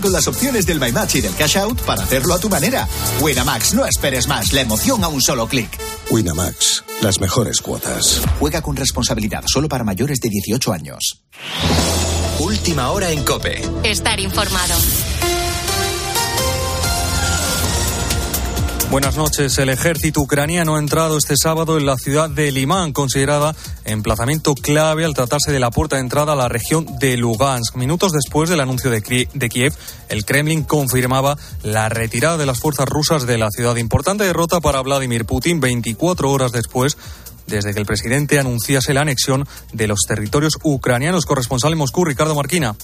con las opciones del My Match y del Cash Out para hacerlo a tu manera. Winamax, no esperes más, la emoción a un solo clic. Winamax, las mejores cuotas. Juega con responsabilidad, solo para mayores de 18 años. Última hora en Cope. Estar informado. Buenas noches. El ejército ucraniano ha entrado este sábado en la ciudad de Limán, considerada emplazamiento clave al tratarse de la puerta de entrada a la región de Lugansk. Minutos después del anuncio de, Kiev, el Kremlin confirmaba la retirada de las fuerzas rusas de la ciudad. Importante derrota para Vladimir Putin 24 horas después desde que el presidente anunciase la anexión de los territorios ucranianos. Corresponsal en Moscú, Ricardo Marquina.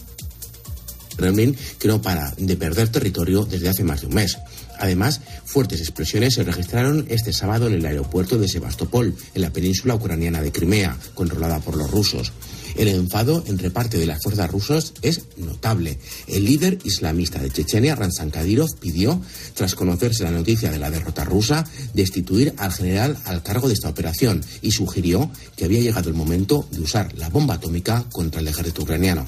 Kremlin que no para de perder territorio desde hace más de un mes. Además, fuertes explosiones se registraron este sábado en el aeropuerto de Sebastopol, en la península ucraniana de Crimea, controlada por los rusos. El enfado entre parte de las fuerzas rusas es notable. El líder islamista de Chechenia, Ransan Kadyrov, pidió, tras conocerse la noticia de la derrota rusa, destituir al general al cargo de esta operación y sugirió que había llegado el momento de usar la bomba atómica contra el ejército ucraniano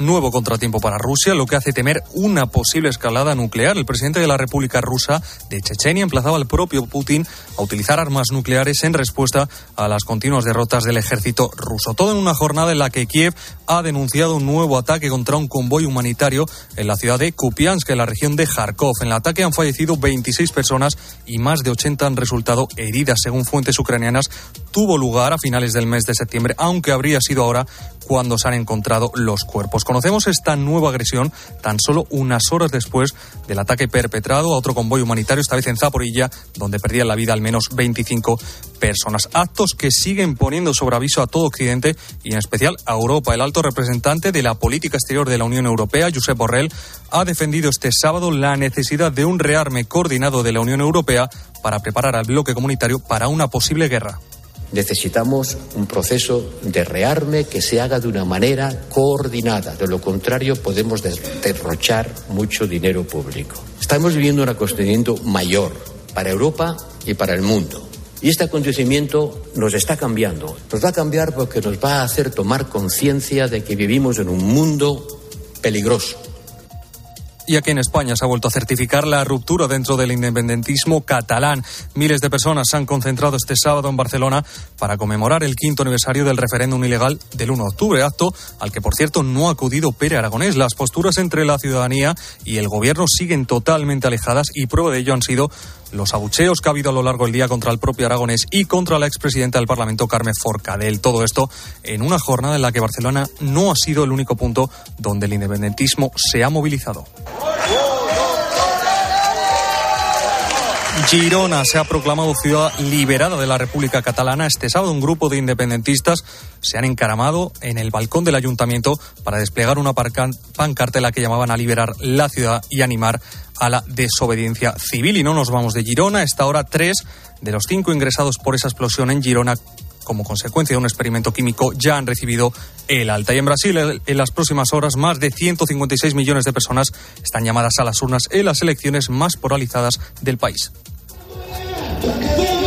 nuevo contratiempo para Rusia, lo que hace temer una posible escalada nuclear. El presidente de la República Rusa de Chechenia emplazaba al propio Putin a utilizar armas nucleares en respuesta a las continuas derrotas del ejército ruso. Todo en una jornada en la que Kiev ha denunciado un nuevo ataque contra un convoy humanitario en la ciudad de Kupiansk, en la región de Kharkov. En el ataque han fallecido 26 personas y más de 80 han resultado heridas, según fuentes ucranianas. Tuvo lugar a finales del mes de septiembre, aunque habría sido ahora cuando se han encontrado los cuerpos. Conocemos esta nueva agresión tan solo unas horas después del ataque perpetrado a otro convoy humanitario, esta vez en Zaporilla, donde perdían la vida al menos 25 personas. Actos que siguen poniendo sobre aviso a todo Occidente y en especial a Europa. El alto representante de la política exterior de la Unión Europea, Josep Borrell, ha defendido este sábado la necesidad de un rearme coordinado de la Unión Europea para preparar al bloque comunitario para una posible guerra. Necesitamos un proceso de rearme que se haga de una manera coordinada. De lo contrario, podemos derrochar mucho dinero público. Estamos viviendo un acontecimiento mayor para Europa y para el mundo. Y este acontecimiento nos está cambiando. Nos va a cambiar porque nos va a hacer tomar conciencia de que vivimos en un mundo peligroso y aquí en España se ha vuelto a certificar la ruptura dentro del independentismo catalán. Miles de personas se han concentrado este sábado en Barcelona para conmemorar el quinto aniversario del referéndum ilegal del 1 de octubre, acto al que, por cierto, no ha acudido Pere Aragonés. Las posturas entre la ciudadanía y el gobierno siguen totalmente alejadas y prueba de ello han sido los abucheos que ha habido a lo largo del día contra el propio Aragonés y contra la expresidenta del Parlamento, Carmen Forcadell. Todo esto en una jornada en la que Barcelona no ha sido el único punto donde el independentismo se ha movilizado. Girona se ha proclamado ciudad liberada de la República Catalana. Este sábado un grupo de independentistas se han encaramado en el balcón del ayuntamiento para desplegar una pancarta la que llamaban a liberar la ciudad y animar a la desobediencia civil. Y no nos vamos de Girona. Esta hora tres de los cinco ingresados por esa explosión en Girona como consecuencia de un experimento químico ya han recibido el alta. Y en Brasil, en las próximas horas, más de 156 millones de personas están llamadas a las urnas en las elecciones más polarizadas del país. Amen.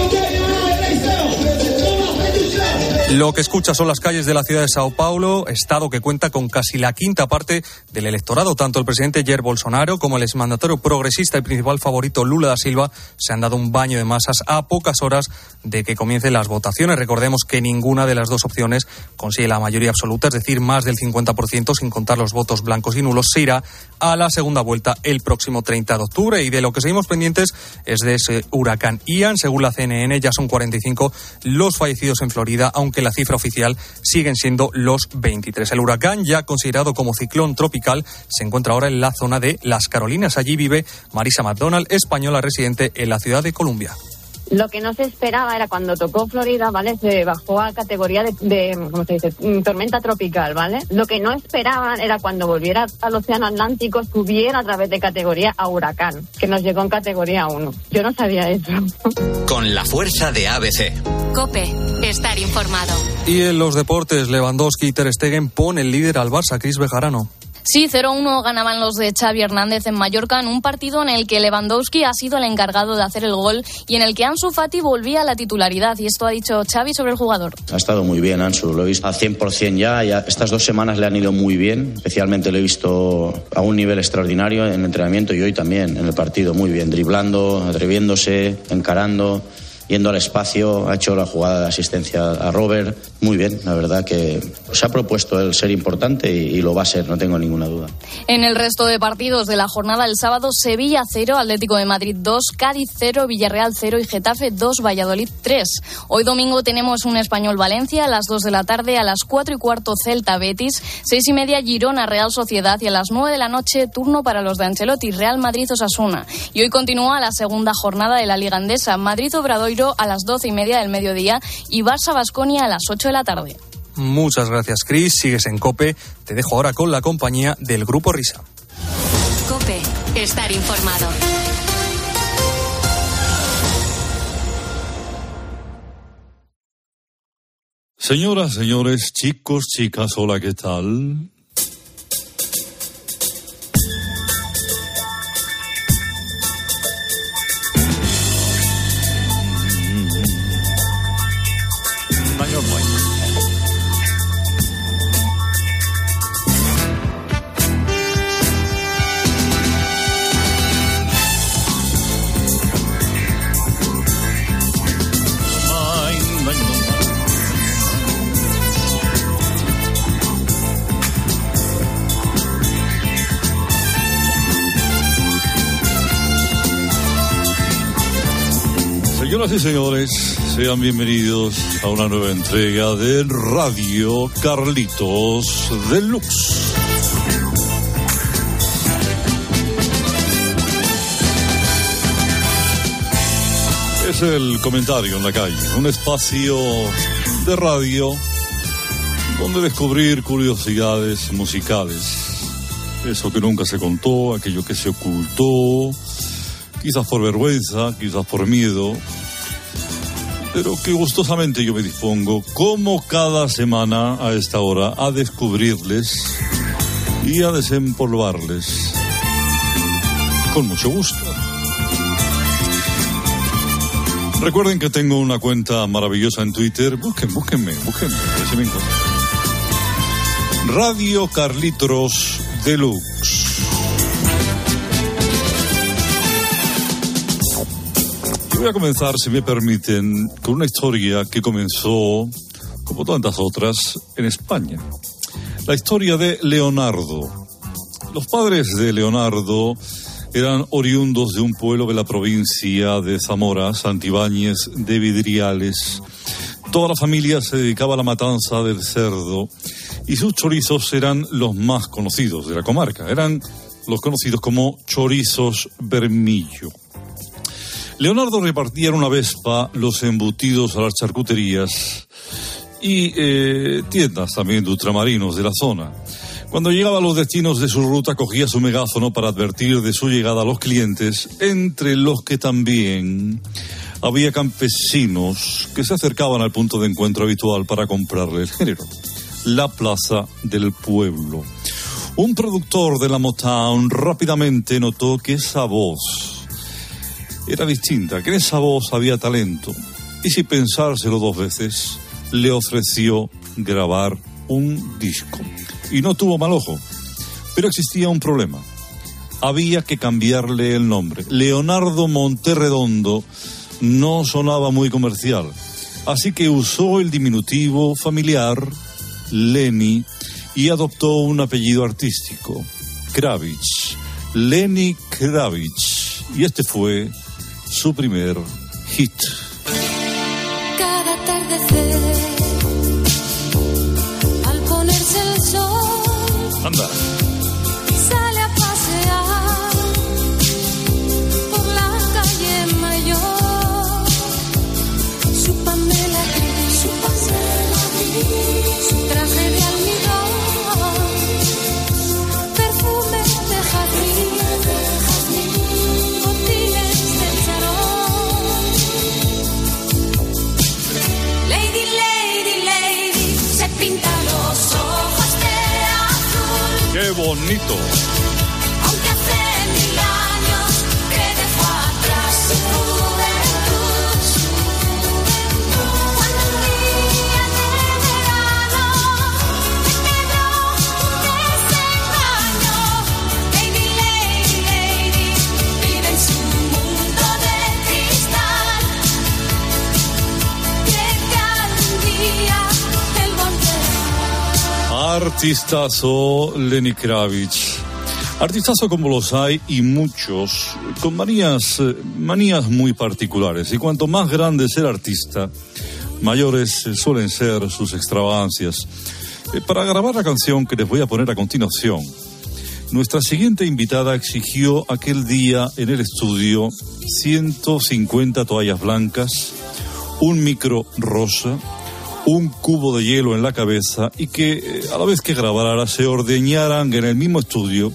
Lo que escucha son las calles de la ciudad de Sao Paulo, estado que cuenta con casi la quinta parte del electorado. Tanto el presidente Jair Bolsonaro como el exmandatario progresista y principal favorito Lula da Silva se han dado un baño de masas a pocas horas de que comiencen las votaciones. Recordemos que ninguna de las dos opciones consigue la mayoría absoluta, es decir, más del 50% sin contar los votos blancos y nulos. Se irá a la segunda vuelta el próximo 30 de octubre. Y de lo que seguimos pendientes es de ese huracán Ian. Según la CNN, ya son 45 los fallecidos en Florida, aunque la cifra oficial siguen siendo los 23. El huracán, ya considerado como ciclón tropical, se encuentra ahora en la zona de Las Carolinas. Allí vive Marisa McDonald, española residente en la ciudad de Columbia. Lo que no se esperaba era cuando tocó Florida, ¿vale? Se bajó a categoría de, ¿cómo se dice? Tormenta tropical, ¿vale? Lo que no esperaban era cuando volviera al Océano Atlántico subiera a través de categoría a huracán, que nos llegó en categoría 1. Yo no sabía eso. Con la fuerza de ABC. Cope, estar informado. Y en los deportes, Lewandowski y Ter Stegen ponen líder al Barça, Cris Bejarano. Sí, 0-1 ganaban los de Xavi Hernández en Mallorca en un partido en el que Lewandowski ha sido el encargado de hacer el gol y en el que Ansu Fati volvía a la titularidad. Y esto ha dicho Xavi sobre el jugador. Ha estado muy bien Ansu, lo he visto a 100% ya, ya. Estas dos semanas le han ido muy bien. Especialmente lo he visto a un nivel extraordinario en entrenamiento y hoy también en el partido. Muy bien, driblando, atreviéndose, encarando yendo al espacio, ha hecho la jugada de asistencia a Robert. Muy bien, la verdad que se ha propuesto el ser importante y, y, lo va a ser, no tengo ninguna duda. En el resto de partidos de la jornada el sábado, Sevilla 0, Atlético de Madrid 2, Cádiz 0, Villarreal 0 y Getafe 2, Valladolid 3. Hoy domingo tenemos un Español Valencia a las 2 de la tarde, a las 4 y cuarto Celta Betis, 6 y media Girona Real Sociedad y a las 9 de la noche turno para los de Ancelotti, Real Madrid Osasuna. Y hoy continúa la segunda jornada de la Liga Andesa, Madrid A las doce y media del mediodía y Barça Basconia a las 8 de la tarde. Muchas gracias, Chris. Sigues en Cope. Te dejo ahora con la compañía del Grupo Risa. Cope, estar informado. Señoras, señores, chicos, chicas, hola, ¿qué tal? Y señores, sean bienvenidos a una nueva entrega de Radio Carlitos Deluxe. Es el comentario en la calle, un espacio de radio donde descubrir curiosidades musicales. Eso que nunca se contó, aquello que se ocultó, quizás por vergüenza, quizás por miedo, pero que gustosamente yo me dispongo, como cada semana a esta hora, a descubrirles y a desempolvarles. Con mucho gusto. Recuerden que tengo una cuenta maravillosa en Twitter. Busquen, búsquenme, búsquenme, se me. Radio Carlitos Deluxe. Voy a comenzar, si me permiten, con una historia que comenzó, como tantas otras, en España. La historia de Leonardo. Los padres de Leonardo eran oriundos de un pueblo de la provincia de Zamora, Santibáñez de Vidriales. Toda la familia se dedicaba a la matanza del cerdo y sus chorizos eran los más conocidos de la comarca. Eran los conocidos como chorizos vermillo. Leonardo repartía en una Vespa los embutidos a las charcuterías y eh, tiendas también de ultramarinos de la zona. Cuando llegaba a los destinos de su ruta cogía su megáfono para advertir de su llegada a los clientes, entre los que también había campesinos que se acercaban al punto de encuentro habitual para comprarle el género, la plaza del pueblo. Un productor de la Motown rápidamente notó que esa voz era distinta, que en esa voz había talento. Y sin pensárselo dos veces, le ofreció grabar un disco. Y no tuvo mal ojo. Pero existía un problema. Había que cambiarle el nombre. Leonardo Monterredondo no sonaba muy comercial. Así que usó el diminutivo familiar, Lenny, y adoptó un apellido artístico, Kravitz. Lenny Kravitz. Y este fue su primer hit. Artistazo Lenny Kravitz. Artistazo como los hay y muchos, con manías, manías muy particulares. Y cuanto más grande es el artista, mayores suelen ser sus extravagancias. Eh, Para grabar la canción que les voy a poner a continuación, nuestra siguiente invitada exigió aquel día en el estudio 150 toallas blancas, un micro rosa, un cubo de hielo en la cabeza y que eh, a la vez que grabara se ordeñaran en el mismo estudio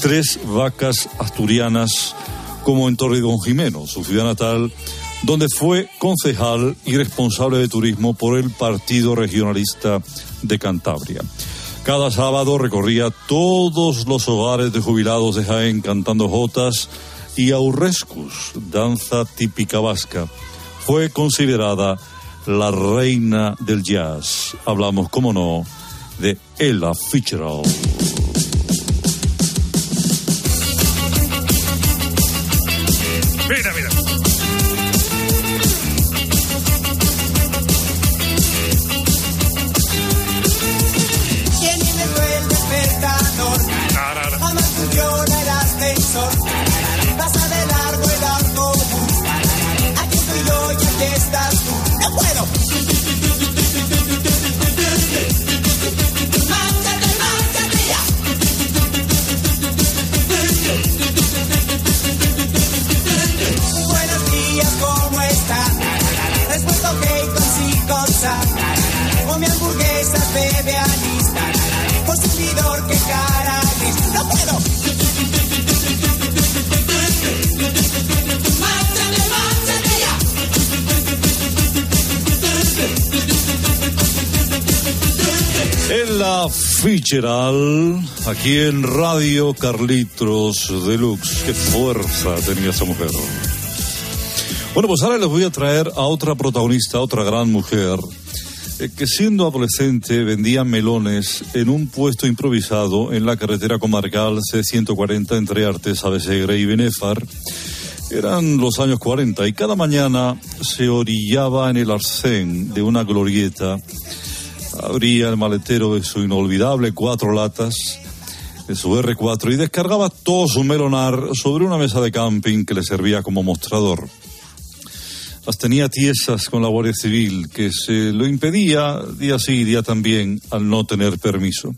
tres vacas asturianas como en Torre Don Jimeno, su ciudad natal, donde fue concejal y responsable de turismo por el Partido Regionalista de Cantabria. Cada sábado recorría todos los hogares de jubilados de Jaén cantando jotas y aurrescus, danza típica vasca. Fue considerada la reina del jazz. Hablamos, como no, de Ella Fitzgerald. Mira, mira. Fitzgerald, aquí en Radio Carlitos Deluxe. Qué fuerza tenía esa mujer. Bueno, pues ahora les voy a traer a otra protagonista, otra gran mujer, eh, que siendo adolescente vendía melones en un puesto improvisado en la carretera comarcal C140 entre Artes, Avesegre y Benéfar. Eran los años 40 y cada mañana se orillaba en el arcén de una glorieta abría el maletero de su inolvidable cuatro latas, de su R4, y descargaba todo su melonar sobre una mesa de camping que le servía como mostrador. Las tenía tiesas con la Guardia Civil, que se lo impedía día sí y día también al no tener permiso.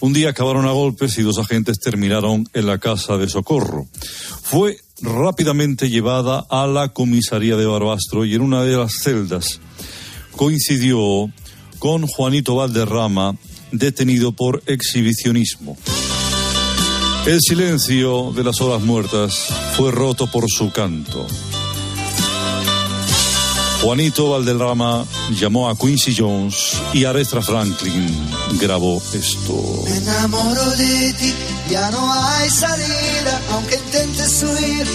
Un día acabaron a golpes y dos agentes terminaron en la casa de socorro. Fue rápidamente llevada a la comisaría de Barbastro y en una de las celdas coincidió con Juanito Valderrama, detenido por exhibicionismo. El silencio de las horas muertas fue roto por su canto. Juanito Valderrama llamó a Quincy Jones y Aretha Franklin grabó esto. Me enamoro de ti, ya no hay salida, aunque intentes huir,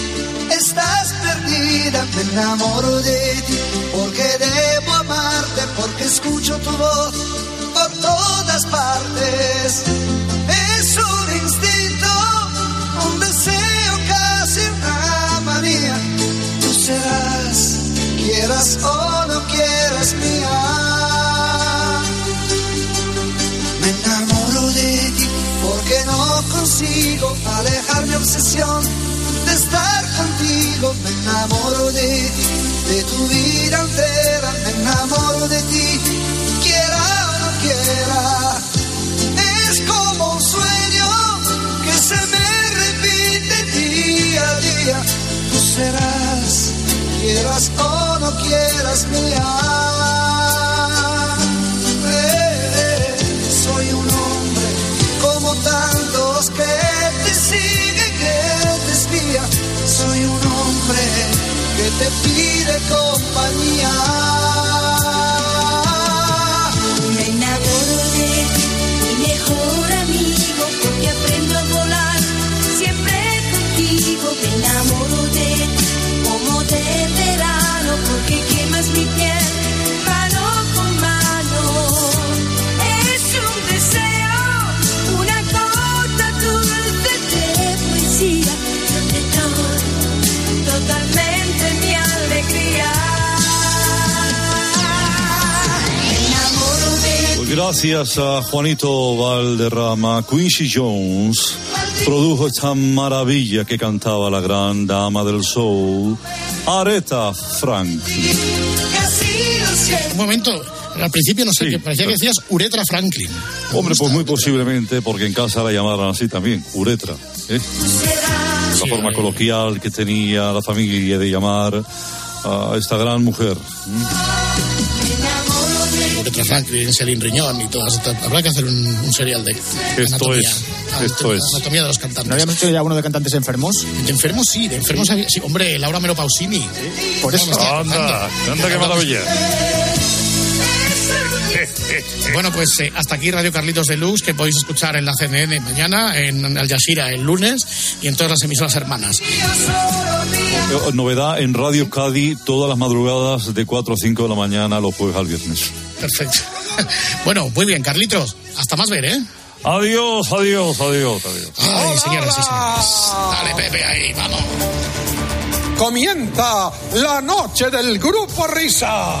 estás perdida. Me enamoro de ti, porque debo porque escucho tu voz por todas partes. Es un instinto, un deseo, casi una manía. Tú serás, quieras o no quieras mía. Me enamoro de ti porque no consigo alejar mi obsesión de estar contigo. Me enamoro de ti, de tu vida entera. Me enamoro de ti, quiera o no quiera. Es como un sueño que se me repite día a día. Tú serás, quieras o no quieras mía. Te pide compañía. Gracias a Juanito Valderrama, Quincy Jones produjo esta maravilla que cantaba la gran dama del soul, Aretha Franklin. Un momento, al principio no sé qué, parecía que decías Uretra Franklin. Hombre, pues muy posiblemente porque en casa la llamaran así también, Uretra. ¿eh? La forma coloquial que tenía la familia de llamar a esta gran mujer. Uretra Franklin, Celine Riñón y todas estas. Habrá que hacer un, un serial de Esto anatomía. es, esto es. Anatomía de los cantantes. ¿No habíamos hecho ya uno de cantantes enfermos? De enfermos sí, de enfermos sí. Hombre, Laura Melo Pausini. Por eso. Anda, anda, qué maravilla. Bueno, pues eh, hasta aquí Radio Carlitos Deluxe, que podéis escuchar en la CNN mañana, en Al Jazeera el lunes y en todas las emisoras hermanas. Eh, Novedad en Radio Cádiz todas las madrugadas de 4 a 5 de la mañana los jueves al viernes. Perfecto. Bueno, muy bien, Carlitos. Hasta más ver, ¿eh? Adiós, adiós, adiós, adiós. Ay, señoras y señores. Dale, Pepe, ahí, vamos. Comienza la noche del grupo Risa.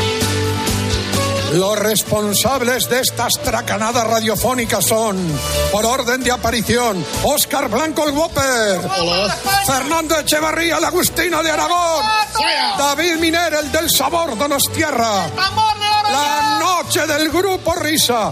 Los responsables de estas tracanadas radiofónicas son, por orden de aparición, Óscar Blanco el Whopper, Fernando Echevarría el Agustino de Aragón, David Miner el del Sabor Donostierra, la noche del Grupo Risa.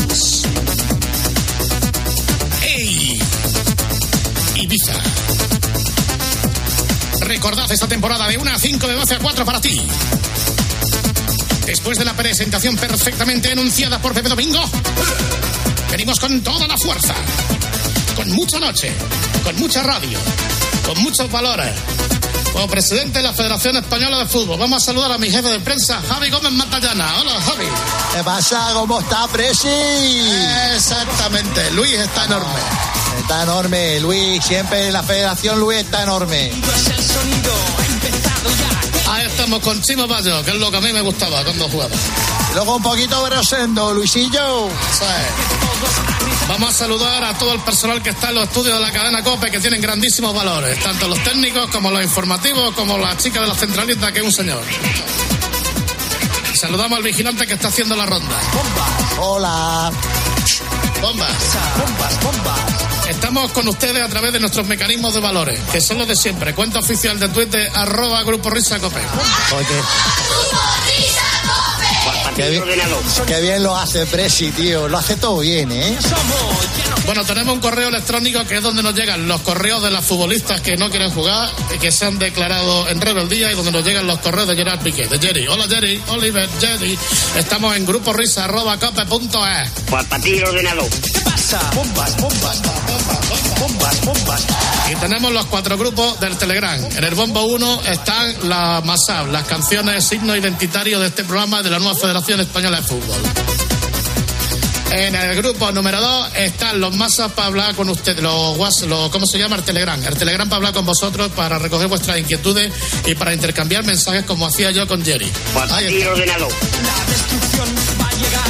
Recordad esta temporada de 1 a 5, de 12 a 4 para ti. Después de la presentación perfectamente enunciada por Pepe Domingo, venimos con toda la fuerza, con mucha noche, con mucha radio, con muchos valores. Como presidente de la Federación Española de Fútbol, vamos a saludar a mi jefe de prensa, Javi Gómez Matallana. Hola, Javi. ¿Qué pasa? ¿Cómo está, Presi? Exactamente, Luis está enorme. Está enorme, Luis. Siempre la federación Luis está enorme. Ahí estamos con Chimo Bayo, que es lo que a mí me gustaba cuando jugaba. Y luego un poquito grosendo, Luisillo. Eso es. Vamos a saludar a todo el personal que está en los estudios de la cadena COPE, que tienen grandísimos valores, tanto los técnicos como los informativos, como la chica de la centralita, que es un señor. Saludamos al vigilante que está haciendo la ronda. Hola. Bombas. Bombas, bombas. Estamos con ustedes a través de nuestros mecanismos de valores, que son los de siempre. Cuenta oficial de Twitter, arroba Grupo Risa Cope. Qué bien, qué bien lo hace Presi, tío. Lo hace todo bien, ¿eh? Bueno, tenemos un correo electrónico que es donde nos llegan los correos de las futbolistas que no quieren jugar y que se han declarado en rebeldía y donde nos llegan los correos de Gerard Piqué, de Jerry. Hola Jerry, Oliver, Jerry. Estamos en grupo risa arroba cope.es. Pues para ti, ordenador. ¿Qué pasa? Bombas, bombas, Y tenemos los cuatro grupos del Telegram. En el bombo 1 están las MASAB, las canciones signo identitario de este programa de la nueva Federación Española de Fútbol. En el grupo número 2 están los masas para hablar con ustedes, los WhatsApp, los, ¿cómo se llama? El Telegram. El Telegram para hablar con vosotros, para recoger vuestras inquietudes y para intercambiar mensajes como hacía yo con Jerry. Ahí está.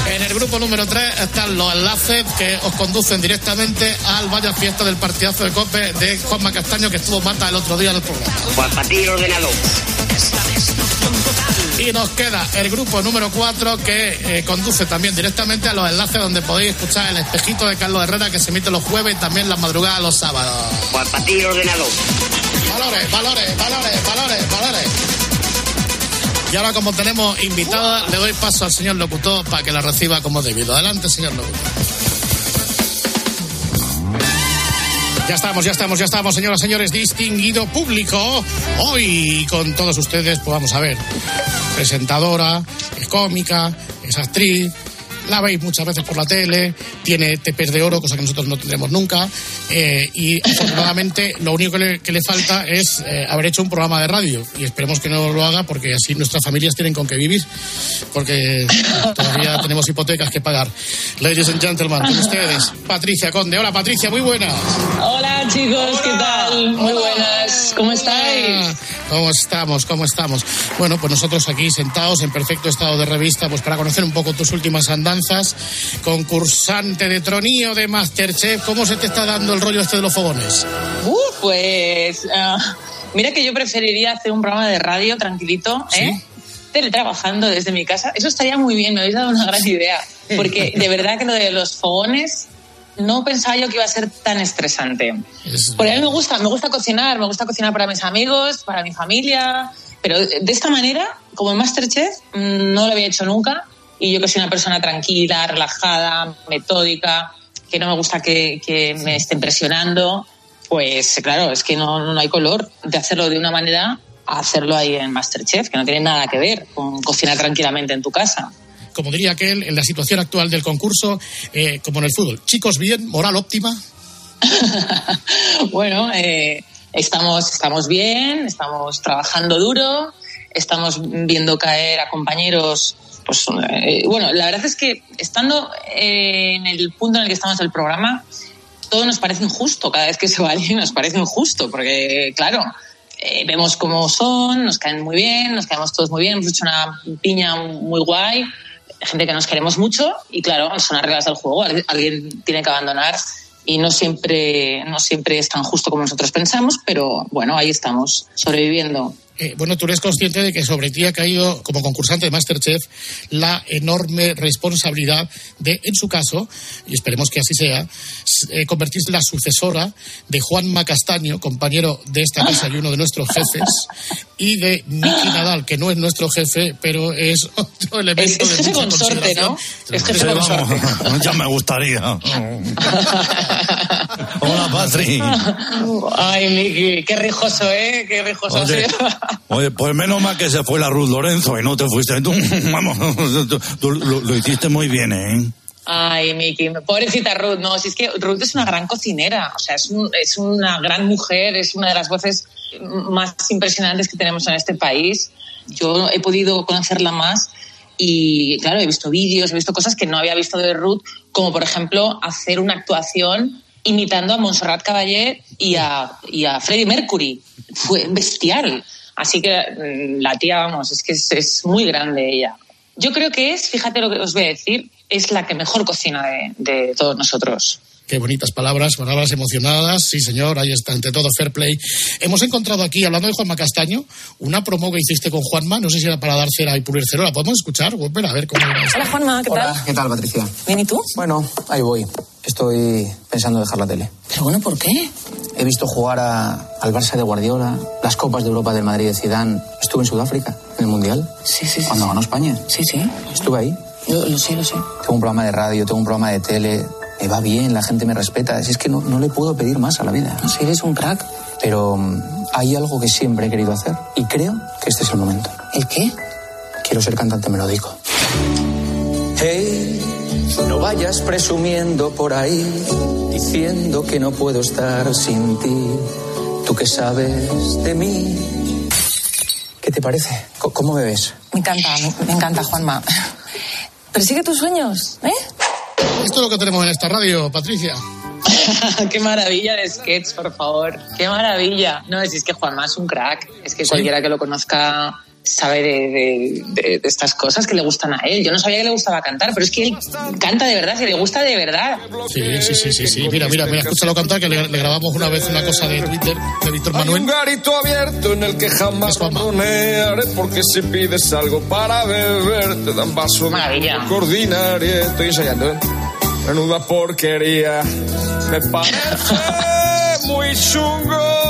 En el grupo número 3 están los enlaces que os conducen directamente al Vaya Fiesta del partidazo de COPE de Juanma Castaño que estuvo mata el otro día en el programa. Y nos queda el grupo número 4 que eh, conduce también directamente a los enlaces donde podéis escuchar el espejito de Carlos Herrera que se emite los jueves y también las madrugadas los sábados. Valores, valores, valores, valores, valores. Y ahora como tenemos invitada, le doy paso al señor locutor para que la reciba como debido. Adelante, señor locutor. Ya estamos, ya estamos, ya estamos, señoras señores, distinguido público. Hoy con todos ustedes, pues vamos a ver, presentadora, es cómica, es actriz, la veis muchas veces por la tele, tiene tepes de oro, cosa que nosotros no tendremos nunca, eh, y afortunadamente lo único que le, que le falta es eh, haber hecho un programa de radio, y esperemos que no lo haga porque así nuestras familias tienen con qué vivir, porque todavía tenemos hipotecas que pagar. Ladies and gentlemen, con ustedes, Patricia Conde. Hola Patricia, muy buenas. Hola chicos, ¿qué tal? Muy buenas, ¿cómo estáis? ¿Cómo estamos? ¿Cómo estamos? Bueno, pues nosotros aquí sentados en perfecto estado de revista, pues para conocer un poco tus últimas concursante de tronío de Masterchef, ¿cómo se te está dando el rollo este de los fogones? Uh, pues ah, mira que yo preferiría hacer un programa de radio tranquilito, ¿eh? Teletrabajando desde mi casa. Eso estaría muy bien, me habéis dado una gran idea. Porque de verdad que lo de los fogones no pensaba yo que iba a ser tan estresante. Porque a mí me gusta, me gusta cocinar, me gusta cocinar para mis amigos, para mi familia, pero de esta manera, como en Masterchef, mm, no lo había hecho nunca. Y yo que soy una persona tranquila, relajada, metódica, que no me gusta que, que me estén presionando, pues claro, es que no, no hay color de hacerlo de una manera a hacerlo ahí en Masterchef, que no tiene nada que ver con cocinar tranquilamente en tu casa. Como diría aquel, en la situación actual del concurso, eh, como en el fútbol, chicos bien, moral óptima. Bueno, eh, estamos, estamos bien, estamos trabajando duro, estamos viendo caer a compañeros. Pues, eh, bueno, la verdad es que estando eh, en el punto en el que estamos del programa, todo nos parece injusto. Cada vez que se va alguien nos parece injusto, porque, claro, eh, vemos cómo son, nos caen muy bien, nos caemos todos muy bien, hemos hecho una piña muy guay, gente que nos queremos mucho, y claro, son las reglas del juego, Al- alguien tiene que abandonar y no siempre, no siempre es tan justo como nosotros pensamos, pero bueno, ahí estamos, sobreviviendo. Eh, bueno, tú eres consciente de que sobre ti ha caído, como concursante de Masterchef, la enorme responsabilidad de, en su caso, y esperemos que así sea, eh, convertirse en la sucesora de Juanma Castaño, compañero de esta casa y uno de nuestros jefes, y de Nicky Nadal, que no es nuestro jefe, pero es otro elemento Es de jefe mucha consorte, ¿no? Es jefe Sí, consorte. vamos, ya me gustaría. Hola, Patri. Ay, Miki, qué rijoso, ¿eh? Qué rijoso. Oye. Oye, pues menos mal que se fue la Ruth Lorenzo y no te fuiste tú. Vamos, tú, tú lo, lo hiciste muy bien, ¿eh? Ay, Miki, pobrecita Ruth, no, si es que Ruth es una gran cocinera, o sea, es, un- es una gran mujer, es una de las voces más impresionantes que tenemos en este país. Yo he podido conocerla más y, claro, he visto vídeos, he visto cosas que no había visto de Ruth, como por ejemplo hacer una actuación imitando a Montserrat Caballé y a, y a Freddie Mercury. Fue bestial. Así que mm, la tía, vamos, es que es, es muy grande ella. Yo creo que es, fíjate lo que os voy a decir, es la que mejor cocina de, de todos nosotros. Qué bonitas palabras, palabras emocionadas. Sí, señor, ahí está, ante todo, fair play. Hemos encontrado aquí, hablando de Juanma Castaño, una promo que hiciste con Juanma. No sé si era para dar cera y pulir cero. ¿La podemos escuchar? Volver a ver cómo. Hola Juanma, ¿qué tal? ¿Qué tal, Patricia? ¿Bien y tú? Bueno, ahí voy. Estoy pensando dejar la tele. Pero bueno, ¿por qué? He visto jugar a- al Barça de Guardiola, las Copas de Europa del Madrid de Zidane. Estuve en Sudáfrica, en el Mundial. Sí, sí, sí. Cuando ganó España. Sí, sí. Estuve ahí. Lo, lo sé, lo sé. Tengo un programa de radio, tengo un programa de tele. Me va bien, la gente me respeta. Si es que no, no le puedo pedir más a la vida. No sé, eres un crack. Pero mm, hay algo que siempre he querido hacer y creo que este es el momento. ¿El qué? Quiero ser cantante melódico. Hey, no vayas presumiendo por ahí, diciendo que no puedo estar sin ti. Tú que sabes de mí. ¿Qué te parece? ¿Cómo me ves? Me encanta, me, me encanta Juanma. Persigue tus sueños, ¿eh? Esto es lo que tenemos en esta radio, Patricia. Qué maravilla de sketch, por favor. Qué maravilla. No, es, es que Juanma es un crack. Es que Sí. cualquiera que lo conozca sabe de, de- de- de estas cosas que le gustan a él. Yo no sabía que le gustaba cantar, pero es que él canta de verdad, y le gusta de verdad. Sí, sí, sí, sí, sí. Mira, mira, mira, escúchalo cantar, que le, le grabamos una vez una cosa de Twitter de Víctor Hay Manuel. un garito abierto en el que jamás haré porque si pides algo para beber te dan vaso de coordinaré. Estoy ensayando, ¿eh? Menuda porquería. Me parece muy chungo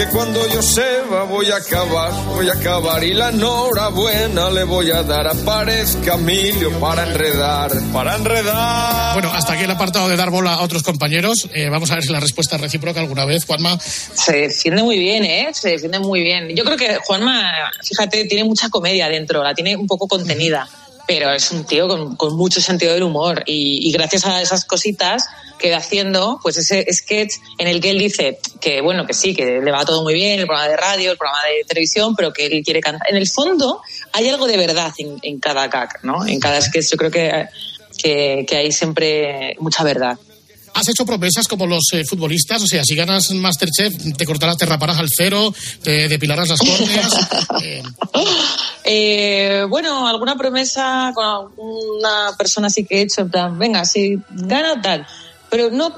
que cuando yo seba voy a acabar, voy a acabar y la enhorabuena le voy a dar. Aparezca Emilio para enredar, para enredar. Bueno, hasta aquí el apartado de dar bola a otros compañeros. Eh, vamos a ver si la respuesta es recíproca alguna vez, Juanma. Se defiende muy bien, ¿eh? Se defiende muy bien. Yo creo que Juanma, fíjate, tiene mucha comedia dentro, la tiene un poco contenida, pero es un tío con, con mucho sentido del humor y, gracias a esas cositas que va haciendo, pues ese sketch en el que él dice que, bueno, que sí, que le va todo muy bien, el programa de radio, el programa de televisión, pero que él quiere cantar. En el fondo hay algo de verdad en, en cada gag, ¿no? En cada sketch yo creo que, que hay siempre mucha verdad. ¿Has hecho promesas como los eh, futbolistas? O sea, si ganas Masterchef, te cortarás, te raparás al cero, te depilarás las córneas. Eh, Eh, bueno, alguna promesa con alguna persona sí que he hecho, en plan, venga, si gana tal. Pero no,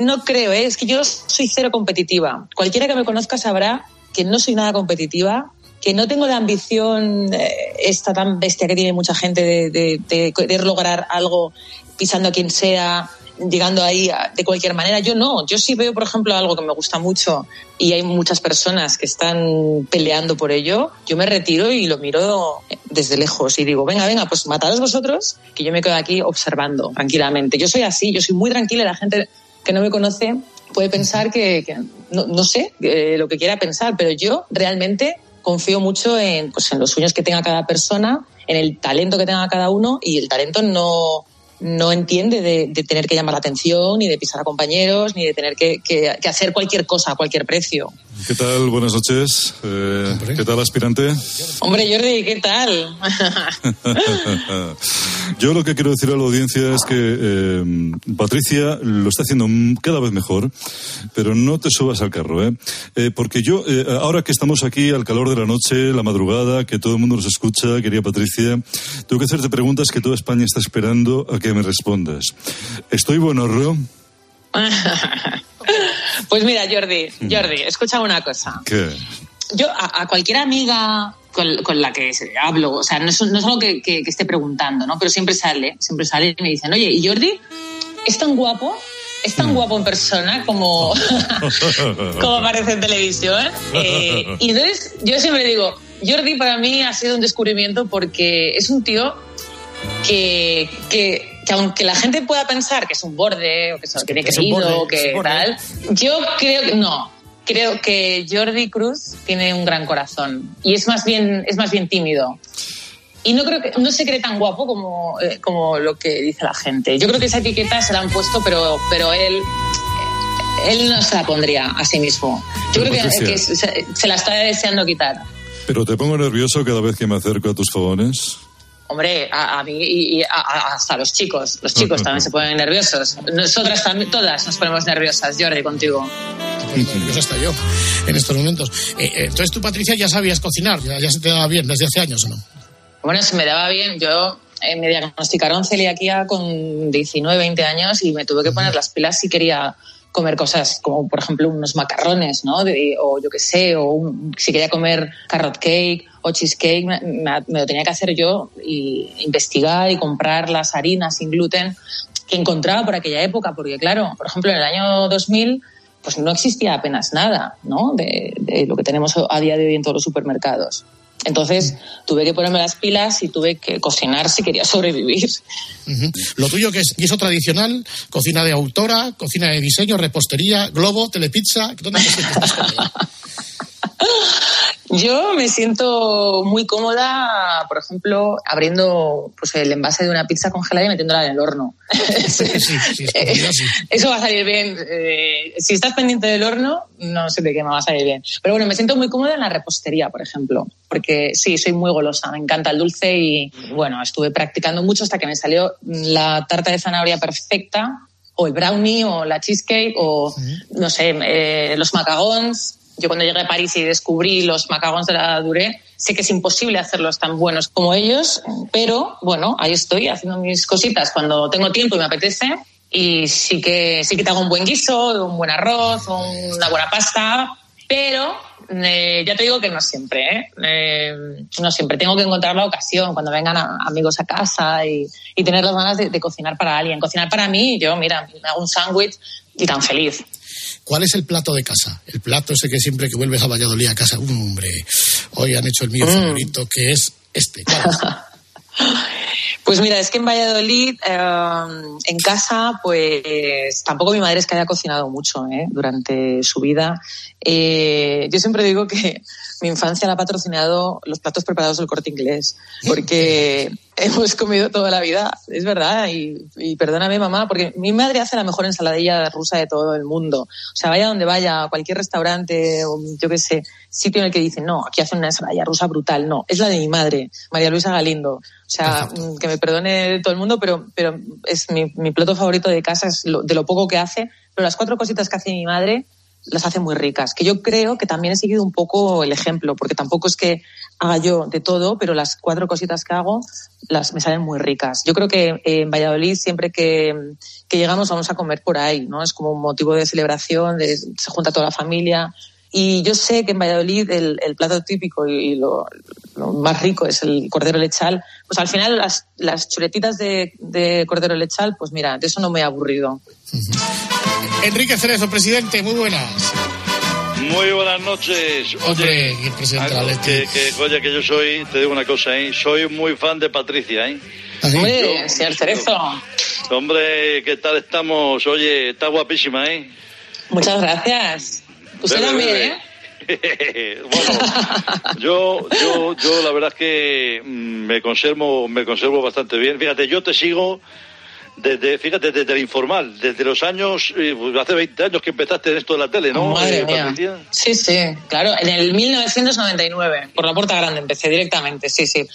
no creo, ¿eh? es que yo soy cero competitiva. Cualquiera que me conozca sabrá que no soy nada competitiva, que no tengo la ambición eh, esta tan bestia que tiene mucha gente de, de- de querer lograr algo pisando a quien sea, llegando ahí a- de cualquier manera. Yo no, yo sí veo, por ejemplo, algo que me gusta mucho y hay muchas personas que están peleando por ello, yo me retiro y lo miro desde lejos y digo, venga, venga, pues mataros vosotros, que yo me quedo aquí observando tranquilamente. Yo soy así, yo soy muy tranquila, la gente que no me conoce puede pensar que, no sé eh, lo que quiera pensar, pero yo realmente confío mucho en, pues, en los sueños que tenga cada persona, en el talento que tenga cada uno y el talento no, no entiende de, de tener que llamar la atención, ni de pisar a compañeros, ni de tener que, que- que hacer cualquier cosa a cualquier precio. ¿Qué tal? Buenas noches. Eh, ¿Qué tal, aspirante? Hombre, Jordi, ¿qué tal? Yo lo que quiero decir a la audiencia es que eh, Patricia lo está haciendo cada vez mejor, pero no te subas al carro, ¿eh? Eh, porque yo, eh, ahora que estamos aquí al calor de la noche, la madrugada, que todo el mundo nos escucha, querida Patricia, tengo que hacerte preguntas que toda España está esperando a que me respondas. ¿Estoy buenorro? pues mira, Jordi, Jordi, escucha una cosa. ¿Qué? Yo a, a cualquier amiga con, con la que hablo, o sea, no es, no es algo que, que- que esté preguntando, ¿no? Pero siempre sale, siempre sale y me dicen, oye, ¿y Jordi es tan guapo? ¿Es tan guapo en persona como, como aparece en televisión? Eh, y entonces yo siempre digo, Jordi para mí ha sido un descubrimiento porque es un tío que, que, que aunque la gente pueda pensar que es un borde o que, es- que tiene es un borde, un que tal, yo creo que no. Creo que Jordi Cruz tiene un gran corazón y es más bien, es más bien tímido. Y no creo que no se cree tan guapo como, eh, como lo que dice la gente. Yo creo que esa etiqueta se la han puesto, pero, pero él, él no se la pondría a sí mismo. Yo Pero, creo que, Patricia. que se, se la está deseando quitar. ¿Pero te pongo nervioso cada vez que me acerco a tus fogones? Hombre, a, a mí y, y a- hasta los chicos. Los chicos también se ponen nerviosos. Nosotras también, todas nos ponemos nerviosas, Jordi, contigo. nervioso hasta yo en estos momentos. Eh, eh, entonces tú, Patricia, ya sabías cocinar, ya, ya se te daba bien desde hace años, ¿o no? Bueno, se me daba bien. Yo eh, me diagnosticaron celiaquía con 19, 20 años y me tuve que poner las pilas si quería comer cosas como, por ejemplo, unos macarrones, ¿no? De- o yo qué sé, o un- si quería comer carrot cake o cheesecake, me, me- lo tenía que hacer yo y investigar y comprar las harinas sin gluten que encontraba por aquella época, porque claro, por ejemplo, en el año 2000 pues no existía apenas nada, ¿no? De, de lo que tenemos a día de hoy en todos los supermercados. Entonces tuve que ponerme las pilas y tuve que cocinar si quería sobrevivir. Lo tuyo que es guiso tradicional, cocina de autora, cocina de diseño, repostería, globo, telepizza. ¿Dónde te? Yo me siento muy cómoda, por ejemplo, abriendo pues, el envase de una pizza congelada y metiéndola en el horno. Eso va a salir bien. Eh, si estás pendiente del horno, no sé de qué me va a salir bien. Pero bueno, me siento muy cómoda en la repostería, por ejemplo, porque sí, soy muy golosa, me encanta el dulce y bueno, estuve practicando mucho hasta que me salió la tarta de zanahoria perfecta o el brownie o la cheesecake o no sé, eh, los macagons. Yo cuando llegué a París y descubrí los macagons de la Duré, sé que es imposible hacerlos tan buenos como ellos, pero bueno, ahí estoy haciendo mis cositas cuando tengo tiempo y me apetece. Y sí que, sí que te hago un buen guiso, un buen arroz, una buena pasta, pero eh, ya te digo que no siempre, ¿eh? Eh, no siempre. Tengo que encontrar la ocasión cuando vengan a- amigos a casa y, y tener las ganas de, de cocinar para alguien. Cocinar para mí, yo, mira, me hago un sándwich y tan feliz. ¿Cuál es el plato de casa? El plato ese que siempre que vuelves a Valladolid a casa, "Um, hombre, hoy han hecho el mío favorito, que es este. Pues mira, es que en Valladolid, eh, en casa, pues tampoco mi madre es que haya cocinado mucho ¿eh? durante su vida. Eh, yo siempre digo que mi infancia la ha patrocinado los platos preparados del corte inglés, porque hemos comido toda la vida, es verdad, y, y perdóname mamá, porque mi madre hace la mejor ensaladilla rusa de todo el mundo. O sea, vaya donde vaya, a cualquier restaurante o yo qué sé, sitio en el que dicen, no, aquí hacen una ensaladilla rusa brutal, no, es la de mi madre, María Luisa Galindo. O sea, mm, que me perdone todo el mundo, pero, pero es mi, mi plato favorito de casa, es lo- de lo poco que hace, pero las cuatro cositas que hace mi madre las hace muy ricas, que yo creo que también he seguido un poco el ejemplo, porque tampoco es que haga yo de todo, pero las cuatro cositas que hago las me salen muy ricas. Yo creo que eh, en Valladolid siempre que, que llegamos vamos a comer por ahí, ¿no? Es como un motivo de celebración, de- se junta toda la familia. Y yo sé que en Valladolid el, el plato típico y, y lo, lo más rico es el cordero lechal. Pues al final las, las chuletitas de, de cordero lechal, pues mira, de eso no me he aburrido. Enrique Cerezo, presidente, muy buenas. Muy buenas noches. Hombre, que, que, oye, que yo soy, te digo una cosa, ¿eh? soy muy fan de Patricia. ¿eh? Hombre, señor Cerezo. Hombre, ¿qué tal estamos? Oye, está guapísima, ¿eh? Muchas gracias. Usted Bebe, también, bebe. ¿eh? bueno, yo, yo, yo la verdad es que mm, me conservo, me conservo bastante bien. Fíjate, yo te sigo desde, fíjate, desde el informal, desde los años, eh, pues, hace 20 años que empezaste en esto de la tele, ¿no? Madre eh, mía. Patricia? Sí, sí, claro. En el 1999, por la puerta grande, empecé directamente, sí, sí.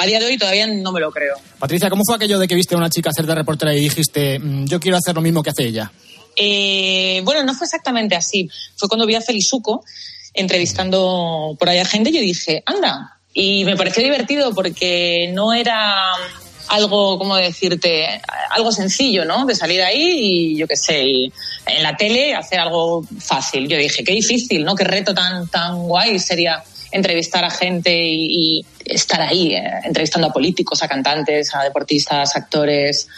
A día de hoy todavía no me lo creo. Patricia, ¿cómo fue aquello de que viste a una chica hacer de reportera y dijiste, "Mm, yo quiero hacer lo mismo que hace ella? Eh, bueno, no fue exactamente así. Fue cuando vi a Felizuco entrevistando por ahí a gente y yo dije, anda. Y me pareció divertido porque no era algo, ¿cómo decirte? Algo sencillo, ¿no? De salir ahí y yo qué sé, y en la tele hacer algo fácil. Yo dije, qué difícil, ¿no? Qué reto tan, tan guay sería entrevistar a gente y, y estar ahí, eh, entrevistando a políticos, a cantantes, a deportistas, actores.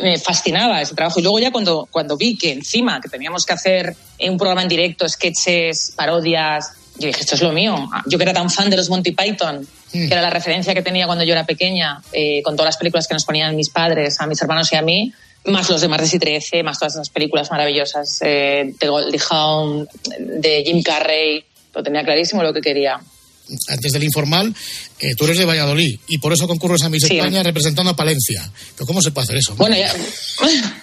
Me fascinaba ese trabajo. Y luego ya cuando, cuando vi que encima que teníamos que hacer un programa en directo, sketches, parodias, yo dije, esto es lo mío. Yo que era tan fan de los Monty Python, que era la referencia que tenía cuando yo era pequeña, eh, con todas las películas que nos ponían mis padres, a mis hermanos y a mí, más los de Martes y 13, más todas esas películas maravillosas eh, de Goldie Hawn, de Jim Carrey, lo tenía clarísimo lo que quería. Antes del informal, eh, tú eres de Valladolid y por eso concurres a Miss Sí. España representando a Palencia. ¿Pero cómo se puede hacer eso? Bueno, ya.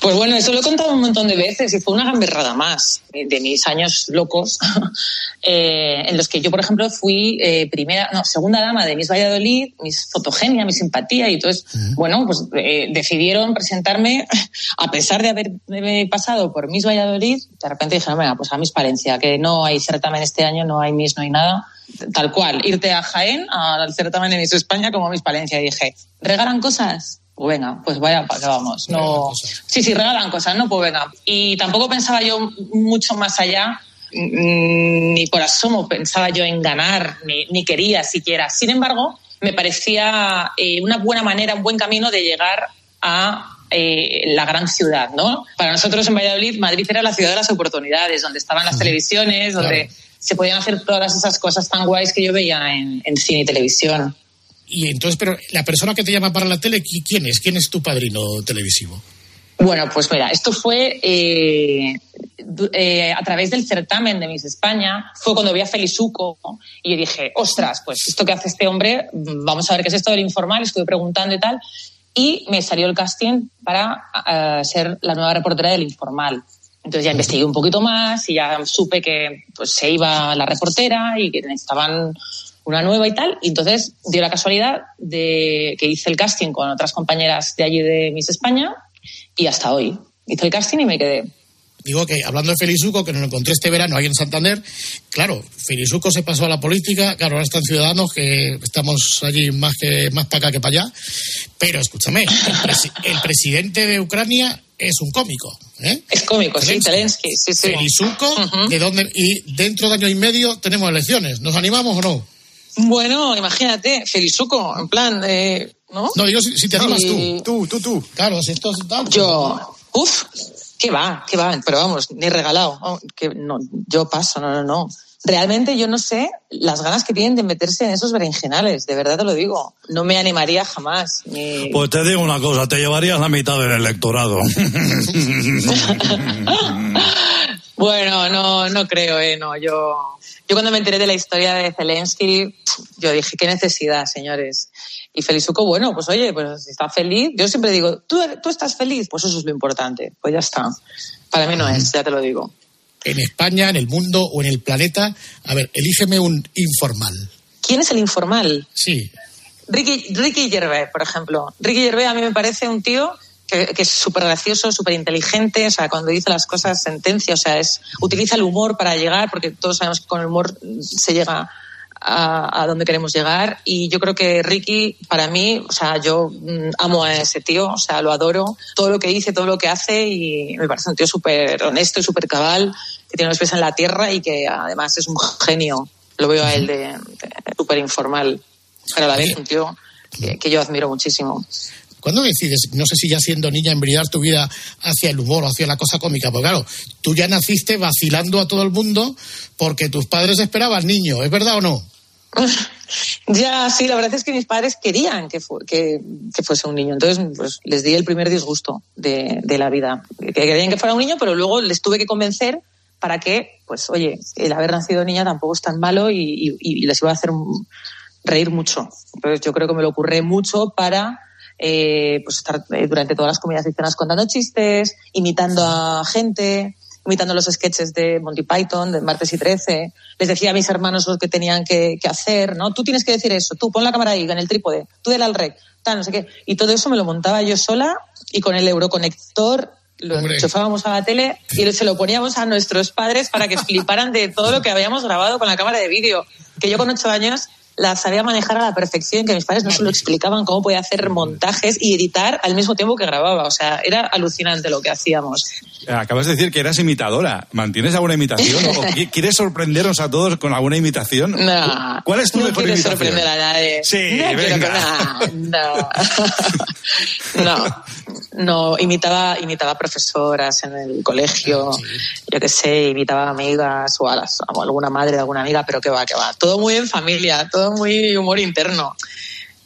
Pues bueno, eso lo he contado un montón de veces y fue una gamberrada más de mis años locos, eh, en los que yo, por ejemplo, fui eh, primera, no, segunda dama de Miss Valladolid, Miss Fotogenia, mi simpatía, y entonces, bueno, pues eh, decidieron presentarme, a pesar de haberme pasado por Miss Valladolid, de repente dijeron, venga, pues a Miss Palencia, que no hay certamen este año, no hay Miss, no hay nada. Tal cual, irte a Jaén al certamen de Miss España como Miss Palencia. Y dije, ¿regalan cosas? Pues venga, pues vaya para vamos. No... Sí, sí, regalan cosas, ¿no? Pues venga. Y tampoco pensaba yo mucho más allá, mm, ni por asomo pensaba yo en ganar, ni, ni quería siquiera. Sin embargo, me parecía eh, una buena manera, un buen camino de llegar a eh, la gran ciudad, ¿no? Para nosotros en Valladolid, Madrid era la ciudad de las oportunidades, donde estaban las televisiones, donde se podían hacer todas esas cosas tan guays que yo veía en, en cine y televisión. Y entonces, pero la persona que te llama para la tele, ¿qui- ¿quién es? ¿Quién es tu padrino televisivo? Bueno, pues mira, esto fue. eh, eh, a través del certamen de Miss España fue cuando vi a Felizuco y yo dije, ostras, pues esto que hace este hombre, vamos a ver qué es esto del informal, estuve preguntando y tal, y me salió el casting para ser la nueva reportera del informal. Entonces ya investigué un poquito más y ya supe que pues, se iba la reportera y que necesitaban una nueva y tal. Y entonces dio la casualidad de que hice el casting con otras compañeras de allí de Miss España y hasta hoy. Hice el casting y me quedé. Digo que hablando de Felizuco, que nos lo encontré este verano ahí en Santander, claro, Felizuco se pasó a la política, claro, ahora están ciudadanos que estamos allí más que más para acá que para allá. Pero escúchame, el, presi- el presidente de Ucrania es un cómico. ¿eh? Es cómico, sí, Zelensky, sí, sí. Felizuco, ¿de dónde? Y dentro de año y medio tenemos elecciones. ¿Nos animamos o no? Bueno, imagínate, Felizuco, en plan, eh, ¿no? No, digo si, si te animas Y- tú. Tú, tú, tú. Claro, si esto es. Yo, uff, ¿qué va? ¿Qué va? Pero vamos, ni regalado. Oh, que no, yo paso, no, no, no. Realmente yo no sé las ganas que tienen de meterse en esos berenjenales, de verdad te lo digo. No me animaría jamás. ni- Pues te digo una cosa, te llevarías la mitad del electorado. Bueno, no, no creo, eh, no. Yo, yo cuando me enteré de la historia de Zelensky, yo dije, qué necesidad, señores. Y Felizuco, bueno, pues oye, pues si está feliz, yo siempre digo, ¿tú, tú estás feliz, pues eso es lo importante. Pues ya está. Para mí no es, ya te lo digo. En España, en el mundo o en el planeta, a ver, elígeme un informal. ¿Quién es el informal? Sí. Ricky, Ricky Gervais, por ejemplo. Ricky Gervais a mí me parece un tío que, es súper gracioso, súper inteligente, o sea, cuando dice las cosas sentencia, o sea, es, utiliza el humor para llegar, porque todos sabemos que con el humor se llega a, a donde queremos llegar. Y yo creo que Ricky, para mí, o sea, yo mm, amo a ese tío, o sea, lo adoro, todo lo que dice, todo lo que hace, y me parece un tío súper honesto y súper cabal, que tiene los pies en la tierra y que además es un genio. Lo veo a él de, de súper informal, pero a la vez un tío que yo admiro muchísimo. ¿Cuándo decides, no sé si ya siendo niña, embridar tu vida hacia el humor o hacia la cosa cómica? Porque claro, tú ya naciste vacilando a todo el mundo porque tus padres esperaban niño, ¿es verdad o no? Ya, sí, la verdad es que mis padres querían que, que, fuese un niño. Entonces, pues les di el primer disgusto de, de la vida. Que querían que fuera un niño, pero luego les tuve que convencer para que, pues, oye, el haber nacido niña tampoco es tan malo y, y- y les iba a hacer reír mucho. Entonces, yo creo que me lo ocurre mucho para eh, pues estar eh, durante todas las comidas y cenas contando chistes, imitando a gente, imitando los sketches de Monty Python, de Martes y Trece. Les decía a mis hermanos lo que tenían que, que hacer, ¿no? Tú tienes que decir eso, tú pon la cámara ahí, en el trípode, tú del al rec, tal, no sé qué. Y todo eso me lo montaba yo sola y con el euroconector lo enchufábamos a la tele y se lo poníamos a nuestros padres para que fliparan de todo lo que habíamos grabado con la cámara de vídeo. Que yo con ocho años la sabía manejar a la perfección, que mis padres no se lo explicaban cómo podía hacer montajes y editar al mismo tiempo que grababa. O sea, era alucinante lo que hacíamos. Acabas de decir que eras imitadora. ¿Mantienes alguna imitación? ¿O qui- quieres sorprendernos a todos con alguna imitación? No, ¿Cuál es tu no mejor quiero imitación? sorprender a nadie. Sí, no quiero venga. que- no, no, no, imitaba, imitaba profesoras en el colegio, yo qué sé, imitaba amigas o a, las, o alguna madre de alguna amiga, pero que va, que va. Todo muy en familia, todo muy humor interno.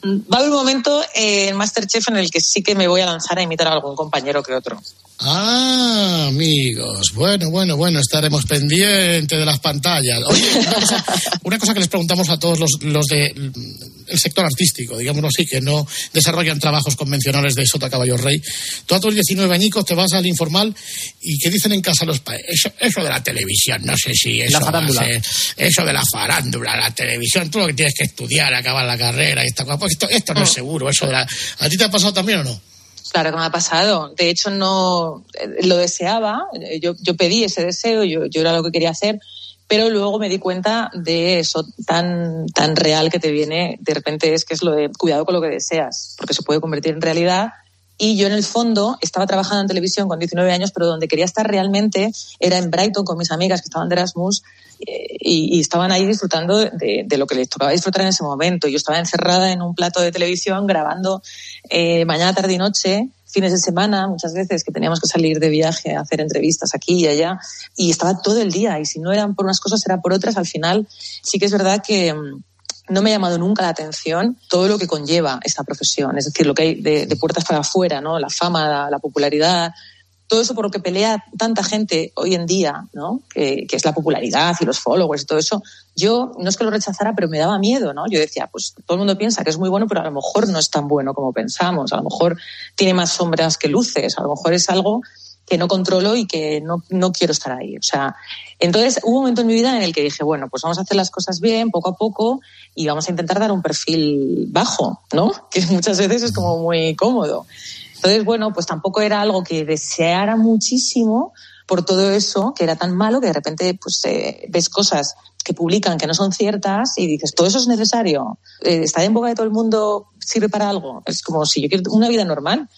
Va a haber un momento eh, en Masterchef en el que sí que me voy a lanzar a imitar a algún compañero que otro. Ah, amigos. Bueno, bueno, bueno, estaremos pendientes de las pantallas. Oye, una cosa, una cosa que les preguntamos a todos los, los de mm, el sector artístico, digámoslo así, que no desarrollan trabajos convencionales de sota caballo rey. Tú a tus 19 añicos te vas al informal y ¿qué dicen en casa los padres? Eso, eso de la televisión, no sé si eso La farándula. ser- eso de la farándula, la televisión, tú lo que tienes que estudiar, acabar la carrera y esta cosa. Pues esto, esto no es seguro, eso de la... ¿A ti te ha pasado también o no? Claro que me ha pasado. De hecho, no eh, lo deseaba. Eh, Yo, yo pedí ese deseo, yo, yo era lo que quería hacer, pero luego me di cuenta de eso tan, tan real que te viene. De repente es que es lo de cuidado con lo que deseas, porque se puede convertir en realidad. Y yo en el fondo estaba trabajando en televisión con 19 años, pero donde quería estar realmente era en Brighton con mis amigas que estaban de Erasmus y, y estaban ahí disfrutando de, de lo que les tocaba disfrutar en ese momento. Yo estaba encerrada en un plato de televisión grabando eh, mañana, tarde y noche, fines de semana, muchas veces que teníamos que salir de viaje a hacer entrevistas aquí y allá, y estaba todo el día, y si no eran por unas cosas, era por otras, al final sí que es verdad que mm, no me ha llamado nunca la atención todo lo que conlleva esta profesión, es decir, lo que hay de, de puertas para afuera, ¿no? La fama, la, la popularidad, todo eso por lo que pelea tanta gente hoy en día, ¿no? Que, es la popularidad y los followers y todo eso, yo no es que lo rechazara, pero me daba miedo, ¿no? Yo decía, pues todo el mundo piensa que es muy bueno, pero a lo mejor no es tan bueno como pensamos, a lo mejor tiene más sombras que luces, a lo mejor es algo que no controlo y que no, no quiero estar ahí. O sea, entonces hubo un momento en mi vida en el que dije, bueno, pues vamos a hacer las cosas bien, poco a poco, y vamos a intentar dar un perfil bajo, ¿no? Que muchas veces es como muy cómodo. Entonces, bueno, pues tampoco era algo que deseara muchísimo por todo eso, que era tan malo que de repente pues eh, ves cosas que publican que no son ciertas y dices, todo eso es necesario, Eh, está en boca de todo el mundo, sirve para algo. Es como si yo quiero una vida normal,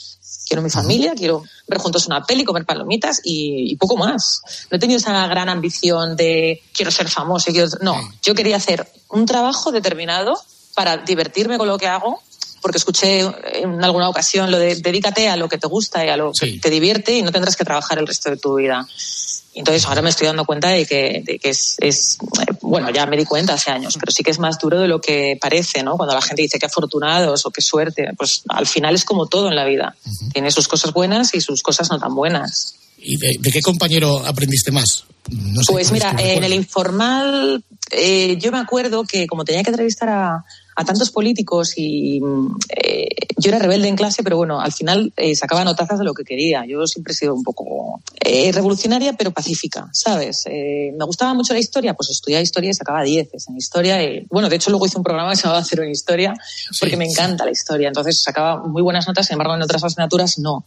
quiero mi familia, quiero ver juntos una peli, comer palomitas y, y poco más. No he tenido esa gran ambición de quiero ser famoso. y Quiero... No, yo quería hacer un trabajo determinado para divertirme con lo que hago, porque escuché en alguna ocasión lo de dedícate a lo que te gusta y a lo que te divierte y no tendrás que trabajar el resto de tu vida. Entonces ahora me estoy dando cuenta de que, de que es, es, eh, bueno, ya me di cuenta hace años, pero sí que es más duro de lo que parece, ¿no? Cuando la gente dice que afortunados o qué suerte, pues al final es como todo en la vida. Tiene sus cosas buenas y sus cosas no tan buenas. ¿Y de, de qué compañero aprendiste más? No sé, Pues ¿cuál es mira, en el informal eh, yo me acuerdo que como tenía que entrevistar a, a tantos políticos y eh, yo era rebelde en clase, pero bueno, al final eh, sacaba notazas de lo que quería. Yo siempre he sido un poco eh, revolucionaria, pero pacífica, ¿sabes? Me gustaba mucho la historia, pues estudiaba historia y sacaba dieces en historia. Y, bueno, de hecho luego hice un programa que se llamaba Cero en Historia, porque me encanta la historia. Entonces sacaba muy buenas notas, sin embargo en otras asignaturas no.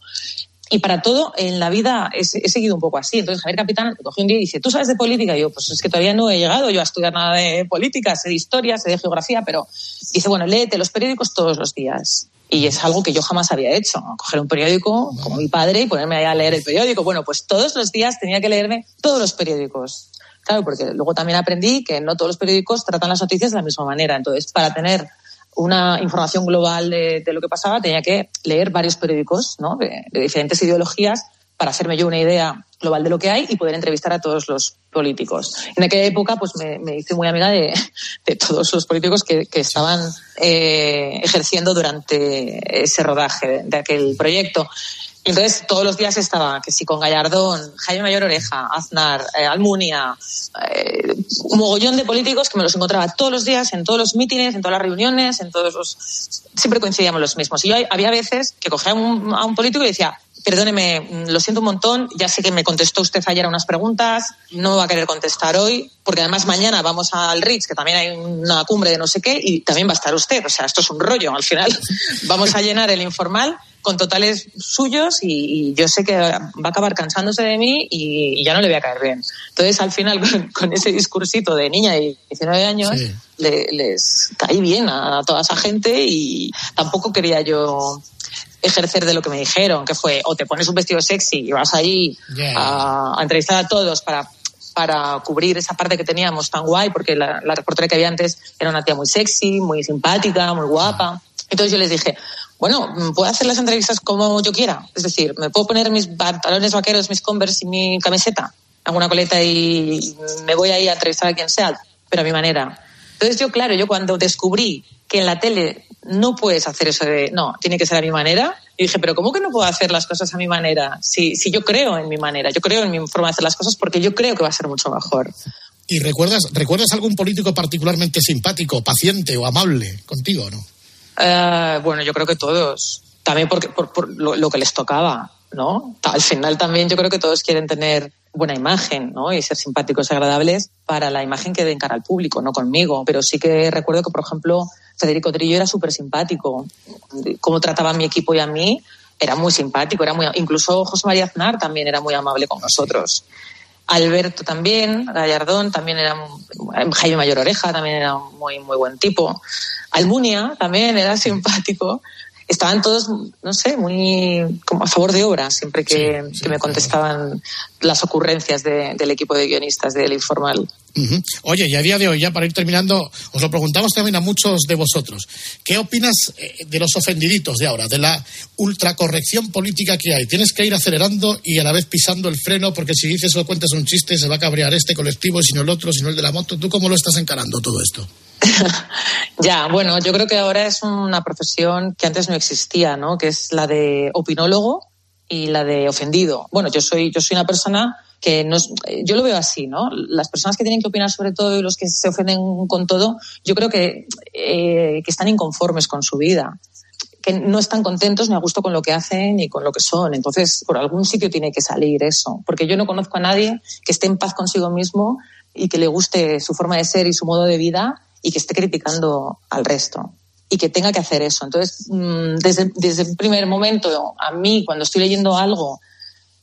Y para todo en la vida he, he seguido un poco así. Entonces Javier Capitán me cogió un día y dice, ¿tú sabes de política? Y yo, pues es que todavía no he llegado yo a estudiar nada de política, sé de historia, sé de geografía, pero dice, bueno, léete los periódicos todos los días. Y es algo que yo jamás había hecho, coger un periódico como mi padre y ponerme ahí a leer el periódico. Bueno, pues todos los días tenía que leerme todos los periódicos. Claro, porque luego también aprendí que no todos los periódicos tratan las noticias de la misma manera. Entonces, para tener una información global de, lo que pasaba, tenía que leer varios periódicos ¿no? de, diferentes ideologías para hacerme yo una idea global de lo que hay y poder entrevistar a todos los políticos. En aquella época, pues me, hice muy amiga de, todos los políticos que, estaban eh, ejerciendo durante ese rodaje de aquel proyecto. Y entonces todos los días estaba, que sí, con Gallardón, Jaime Mayor Oreja, Aznar, eh, Almunia, eh, un mogollón de políticos que me los encontraba todos los días en todos los mítines, en todas las reuniones, en todos los... Siempre coincidíamos los mismos. Y yo había veces que cogía un, a un político y decía, perdóneme, lo siento un montón, ya sé que me contestó usted ayer a unas preguntas, no va a querer contestar hoy, porque además mañana vamos al Ritz, que también hay una cumbre de no sé qué, y también va a estar usted. O sea, esto es un rollo. Al final vamos a llenar el informal con totales suyos y, y yo sé que va a acabar cansándose de mí y, y ya no le voy a caer bien. Entonces, al final, con, con ese discursito de niña de 19 años, le- les caí bien a, a toda esa gente y tampoco quería yo ejercer de lo que me dijeron, que fue o te pones un vestido sexy y vas allí Ya. a, a entrevistar a todos para para cubrir esa parte que teníamos tan guay, porque la, la reportera que había antes era una tía muy sexy, muy simpática, muy guapa. Entonces yo les dije, bueno, puedo hacer las entrevistas como yo quiera. Es decir, me puedo poner mis pantalones vaqueros, mis converse y mi camiseta, hago una coleta y me voy ahí a entrevistar a quien sea, pero a mi manera. Entonces yo, claro, yo cuando descubrí que en la tele no puedes hacer eso de, no, tiene que ser a mi manera, y dije, pero ¿cómo que no puedo hacer las cosas a mi manera? Si, si yo creo en mi manera, yo creo en mi forma de hacer las cosas porque yo creo que va a ser mucho mejor. ¿Y recuerdas, recuerdas algún político particularmente simpático, paciente o amable contigo, no? Eh, bueno, yo creo que todos. También porque, por, por lo, lo que les tocaba, ¿no? Al final también yo creo que todos quieren tener buena imagen, ¿no? Y ser simpáticos y agradables para la imagen que den cara al público, no conmigo. Pero sí que recuerdo que, por ejemplo, Federico Trillo era súper simpático. Cómo trataba a mi equipo y a mí era muy simpático. Era muy, incluso José María Aznar también era muy amable con nosotros. Alberto también, Gallardón también era, un- Jaime Mayor Oreja también era un muy, muy buen tipo. Almunia también era simpático. Estaban todos, no sé, muy como a favor de obra, siempre que, que me contestaban las ocurrencias de- del equipo de guionistas del Informal. Oye, y a día de hoy, ya para ir terminando, os lo preguntamos también a muchos de vosotros. ¿Qué opinas eh, de los ofendiditos de ahora, de la ultracorrección política que hay? Tienes que ir acelerando y a la vez pisando el freno, porque si dices o cuentas un chiste, se va a cabrear este colectivo, si no el otro, si no el de la moto. ¿Tú cómo lo estás encarando todo esto? Ya, bueno, yo creo que ahora es una profesión que antes no existía, ¿no? Que es la de opinólogo y la de ofendido. Bueno, yo soy, yo soy una persona que no es- yo lo veo así, ¿no? Las personas que tienen que opinar sobre todo y los que se ofenden con todo, yo creo que, eh, que están inconformes con su vida que no están contentos ni a gusto con lo que hacen ni con lo que son. Entonces, por algún sitio tiene que salir eso, porque yo no conozco a nadie que esté en paz consigo mismo y que le guste su forma de ser y su modo de vida y que esté criticando al resto y que tenga que hacer eso. Entonces, mm, desde, desde el primer momento, a mí, cuando estoy leyendo algo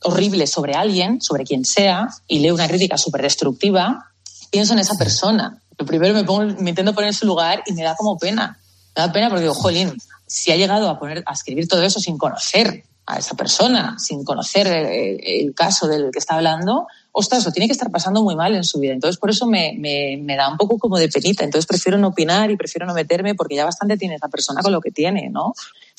horrible sobre alguien, sobre quien sea, y leo una crítica súper destructiva, pienso en esa persona. Lo primero me, pongo, me intento poner en su lugar y me da como pena. Me da pena porque digo, jolín, si ha llegado a, poner, a escribir todo eso sin conocer a esa persona, sin conocer el, el caso del que está hablando, ostras, lo tiene que estar pasando muy mal en su vida. Entonces, por eso me, me, me da un poco como de penita. Entonces, prefiero no opinar y prefiero no meterme porque ya bastante tiene esa persona con lo que tiene, ¿no?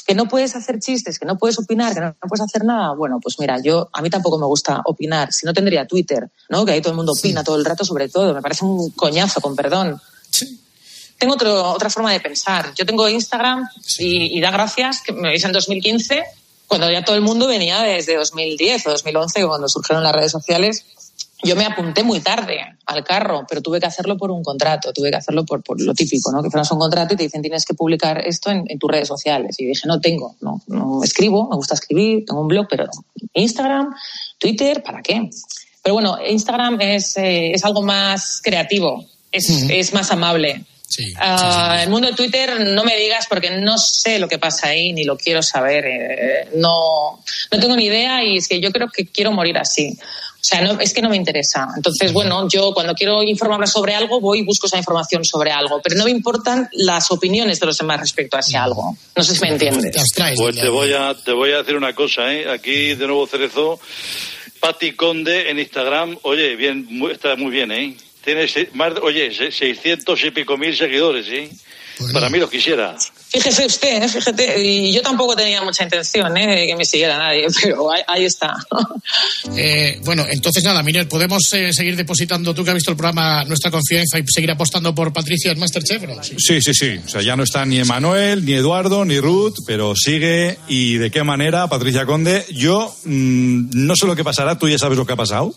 que no puedes hacer chistes, que no puedes opinar, que no, no puedes hacer nada, bueno, pues mira, yo a mí tampoco me gusta opinar, si no tendría Twitter, ¿no? Que ahí todo el mundo opina todo el rato sobre todo, me parece un coñazo, con perdón. Tengo otro, otra forma de pensar. Yo tengo Instagram y, y da gracias que me veis en 2015, cuando ya todo el mundo venía desde 2010 o 2011, cuando surgieron las redes sociales. Yo me apunté muy tarde al carro, pero tuve que hacerlo por un contrato, tuve que hacerlo por, por lo típico, ¿no? Que fueras un contrato y te dicen tienes que publicar esto en, en tus redes sociales. Y dije, no tengo, no, no escribo, me gusta escribir, tengo un blog, pero. Instagram, Twitter, ¿para qué? Pero bueno, Instagram es, eh, es algo más creativo, es, es más amable. Ah, el mundo de Twitter no me digas porque no sé lo que pasa ahí ni lo quiero saber. eh, no, no tengo ni idea y es que yo creo que quiero morir así. O sea, no, es que no me interesa. Entonces, bueno, yo cuando quiero informarme sobre algo voy y busco esa información sobre algo, pero no me importan las opiniones de los demás respecto a ese algo. No sé si me entiendes. Pues te voy a te voy a decir una cosa, ¿eh? Aquí de nuevo Cerezo, Pati Conde en Instagram, oye, bien, muy- está muy bien, ¿eh? Tienes más, de- oye, se- 600 y pico mil seguidores, ¿eh? Para mí los quisiera. Fíjese usted, ¿eh? fíjate, y yo tampoco tenía mucha intención ¿eh? de que me siguiera nadie, pero ahí, ahí está. Eh, bueno, entonces nada, Miguel, podemos eh, seguir depositando, tú que has visto el programa, nuestra confianza y seguir apostando por Patricia en Masterchef, ¿no? Sí. Sí, sí, sí. O sea, ya no está ni Emanuel, ni Eduardo, ni Ruth, pero sigue. ¿Y de qué manera, Patricia Conde? Yo mm, no sé lo que pasará, tú ya sabes lo que ha pasado.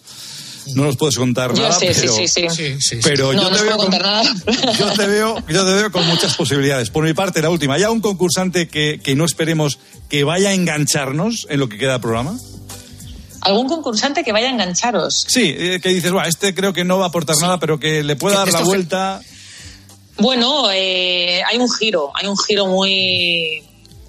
No nos puedes contar Yo nada, sé, sí, pero, sí, sí. pero no, yo, no te veo puedo con, contar nada. yo te veo, yo te veo con muchas posibilidades. Por mi parte, la última. ¿Ya un concursante que, que no esperemos que vaya a engancharnos en lo que queda del programa? ¿Algún concursante que vaya a engancharos? Sí, eh, que dices, "Buah, este creo que no va a aportar nada, pero que le pueda dar la vuelta. Bueno, eh, hay un giro, hay un giro muy...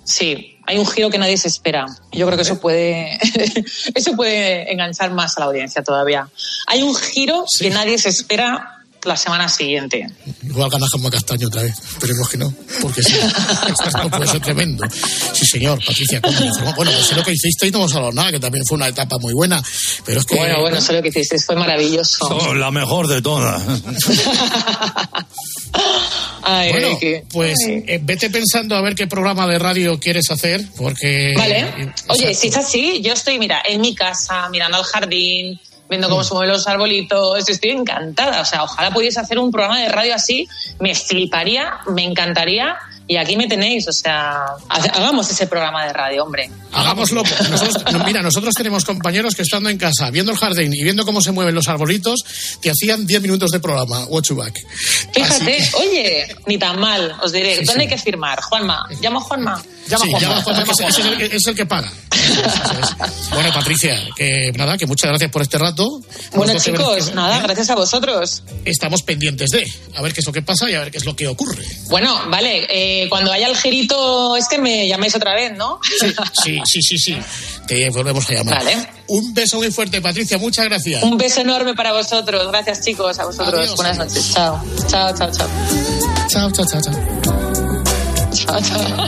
Sí, hay un giro que nadie se espera. Yo creo que eso puede, eso puede enganchar más a la audiencia todavía. Hay un giro que nadie se espera la semana siguiente. Igual gana Juanma Castaño otra vez, esperemos que no, porque sí, esto puede ser tremendo. Sí, señor, Patricia, ¿cómo me informó? Bueno, pues sé lo que hiciste y no hemos hablado nada, que también fue una etapa muy buena, pero es que... Bueno, bueno, eso lo que hicisteis fue maravilloso. Oh, la mejor de todas. Ay, Bueno, que- pues ay. eh, vete pensando a ver qué programa de radio quieres hacer, porque... Vale. Oye, si es así, yo estoy, mira, en mi casa, mirando al jardín, viendo Mm. cómo se mueven los arbolitos, estoy encantada. O sea, ojalá pudiese hacer un programa de radio así, me fliparía, me encantaría. Y aquí me tenéis, o sea, ha- hagamos ese programa de radio, hombre. Hagámoslo. Nosotros- no, mira, nosotros tenemos compañeros que estando en casa, viendo el jardín y viendo cómo se mueven los arbolitos, te hacían 10 minutos de programa, watch you back. Fíjate, oye, ni tan mal, os diré. Sí, ¿Dónde sí. hay que firmar? Juanma, llama Juanma. Llama Sí, Juanma. llama que es, el, que- es el que paga. Bueno, Patricia, que nada, que muchas gracias por este rato. Bueno, chicos, nada, gracias a vosotros. Estamos pendientes de, a ver qué es lo que pasa y a ver qué es lo que ocurre. Bueno, vale, eh, cuando haya el girito este me llamáis otra vez, ¿no? Sí, sí, sí, sí. Te volvemos a llamar. Vale. Un beso muy fuerte, Patricia, muchas gracias. Un beso enorme para vosotros. Gracias, chicos, a vosotros. Adiós. Buenas noches. Chao. Chao, chao, chao. Chao, chao, chao, chao. Chao, chao.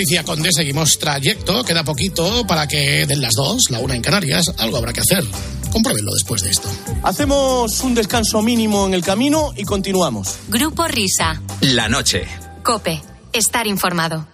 Patricia Conde seguimos trayecto. Queda poquito para que den las dos, la una en Canarias. Algo habrá que hacer. Compruébenlo después de esto. Hacemos un descanso mínimo en el camino y continuamos. Grupo Risa. La noche. Cope. Estar informado.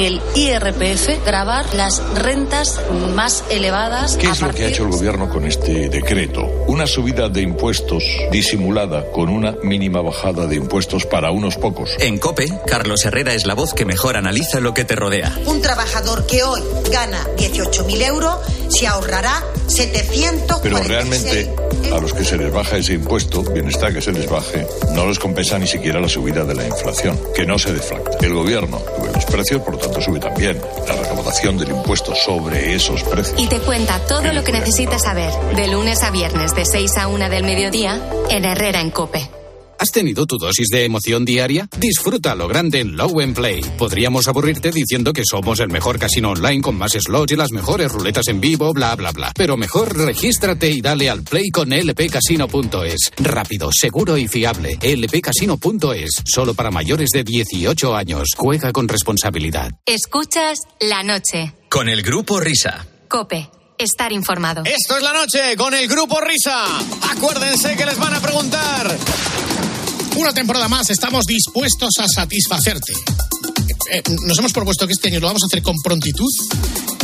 En el IRPF, grabar las rentas más elevadas. ¿Qué a es lo que ha hecho el gobierno con este decreto? Una subida de impuestos disimulada con una mínima bajada de impuestos para unos pocos. En Cope, Carlos Herrera es la voz que mejor analiza lo que te rodea. Un trabajador que hoy gana 18.000 euros se ahorrará 746 Pero realmente a los que se les baja ese impuesto, bienestar que se les baje, no les compensa ni siquiera la subida de la inflación, que no se deflacta. El gobierno los precios, por lo tanto sube también la recaudación del impuesto sobre esos precios. Y te cuenta todo lo que necesitas saber de lunes a viernes de 6 a 1 del mediodía en Herrera en Cope. ¿Has tenido tu dosis de emoción diaria? Disfruta lo grande en Low and Play. Podríamos aburrirte diciendo que somos el mejor casino online con más slots y las mejores ruletas en vivo, bla, bla, bla. Pero mejor regístrate y dale al play con lpcasino.es. Rápido, seguro y fiable. lpcasino.es. Solo para mayores de 18 años. Juega con responsabilidad. Escuchas la noche. Con el grupo Risa. Cope. Estar informado. Esto es la noche con el grupo Risa. Acuérdense que les van a preguntar. Una temporada más, estamos dispuestos a satisfacerte. Eh, nos hemos propuesto que este año lo vamos a hacer con prontitud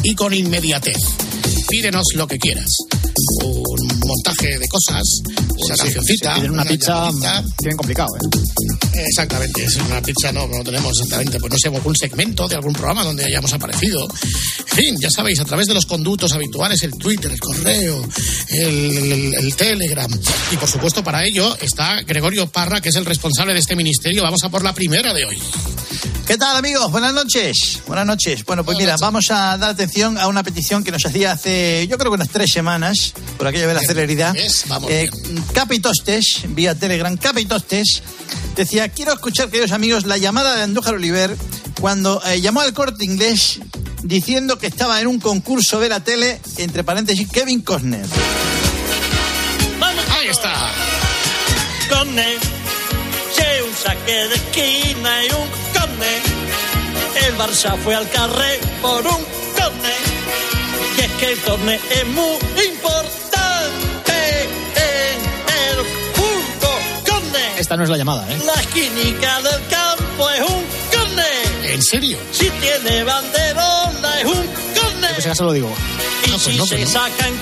y con inmediatez. Pídenos lo que quieras. Un montaje de cosas, una Sí, cancioncita. sí, piden una pizza. Bien complicado, ¿eh? Exactamente, es una pizza, no, no tenemos exactamente, pues no sé, algún segmento de algún programa donde hayamos aparecido. En fin, ya sabéis, a través de los conductos habituales, el Twitter, el correo, el, el- el Telegram. Y por supuesto, para ello está Gregorio Parra, que es el responsable de este ministerio. Vamos a por la primera de hoy. ¿Qué tal amigos? Buenas noches. Buenas noches. Bueno, pues mira, vamos a dar atención a una petición que nos hacía hace, yo creo que unas tres semanas, por aquello de la celeridad. Eh, Capitostes, vía Telegram, Capitostes, decía, quiero escuchar, queridos amigos, la llamada de Andújar Oliver cuando eh, llamó al corte inglés diciendo que estaba en un concurso de la tele, entre paréntesis, Kevin Costner. Ahí está. Che, un saque de esquina y un corne. El Barça fue al carré por un corne. Y es que el corne es muy importante en el fútbol. Corne, Esta no es la llamada, ¿eh? la esquinica del campo es un corne. ¿En serio? Si tiene banderola es un corne. Pues ya se lo digo. Y pues si no, se pues no. saca en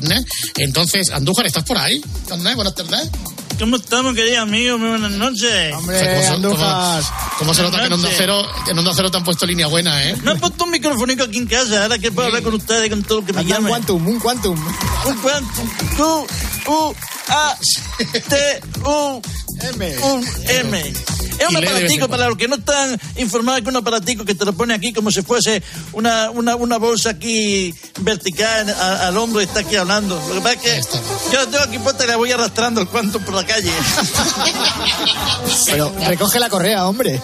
corner. Entonces, Andújar, ¿estás por ahí? Corner, buenas tardes. ¿Cómo estamos, queridos amigos? Muy buenas noches. O sea, ¿cómo, se- cómo- cómo se nota que en Onda, Cero, en Onda Cero te han puesto línea buena, eh? Me han puesto un microfónico aquí en casa, ahora que puedo hablar con ustedes con todo lo que me llamen. Un quantum, un quantum. Un quantum. Q, U, A, T, U, M. Un M. Es un aparatico para los que no están informados que un aparatico que te lo pone aquí como si fuese una, una, una bolsa aquí vertical a- al hombro y está aquí hablando. Lo que pasa es que yo lo tengo aquí puesta y la voy arrastrando el cuanto por la calle. Pero recoge la correa, hombre. Es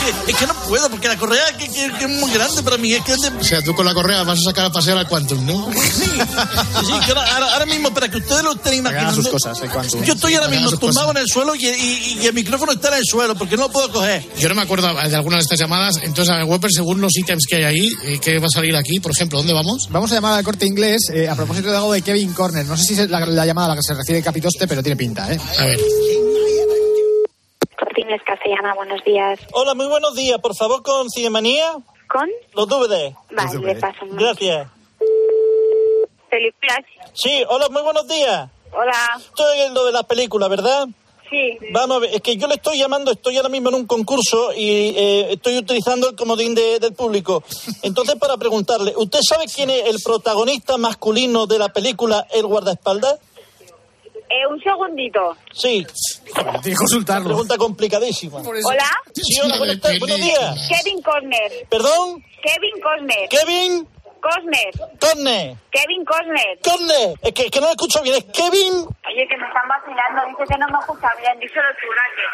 que, es que no puedo, porque la correa que, que- que es muy grande para mí. Es que es de- O sea, tú con la correa vas a sacar a pasear al Quantum, ¿no? Sí, que ahora, ahora- ahora mismo, para que ustedes lo estén Hagan imaginando. sus cosas, el quantum. Yo estoy ahora mismo tumbado cosas. en el suelo y, y- y el micrófono está en el suelo, porque no lo puedo coger. Yo no me acuerdo de algunas de estas llamadas. Entonces, a ver, Webber, según los ítems que hay ahí, eh, ¿qué va a salir aquí? Por ejemplo, ¿dónde vamos? Vamos a llamar al corte inglés eh, a propósito de algo de Kevin Corner. No sé si es la, la llamada a la que se refiere Capitoste, pero tiene pinta, ¿eh? A ver. Cortines Castellana, buenos días. Hola, muy buenos días. Por favor, con Cinemanía. ¿Con? Los DVD. Vale, le paso un Gracias. Películas. Sí, hola, muy buenos días. Hola. Estoy en lo de las películas, ¿verdad? Sí. Vamos a ver, es que yo le estoy llamando, estoy ahora mismo en un concurso y eh, estoy utilizando el comodín de- del público. Entonces, para preguntarle, ¿usted sabe quién es el protagonista masculino de la película El guardaespaldas? Eh, un segundito. Sí. Tienes que consultarlo. Pregunta complicadísima. Hola. Sí, hola, buenas tardes, buenos días. Kevin Corner. ¿Perdón? Kevin Corner. Kevin Cosner. Corne. Kevin Cosner. Corne. Es que, es que no lo escucho bien. ¿Es Kevin? Oye, que me están vacilando. Dice que no me escucha bien. Díselo tú, Raquel.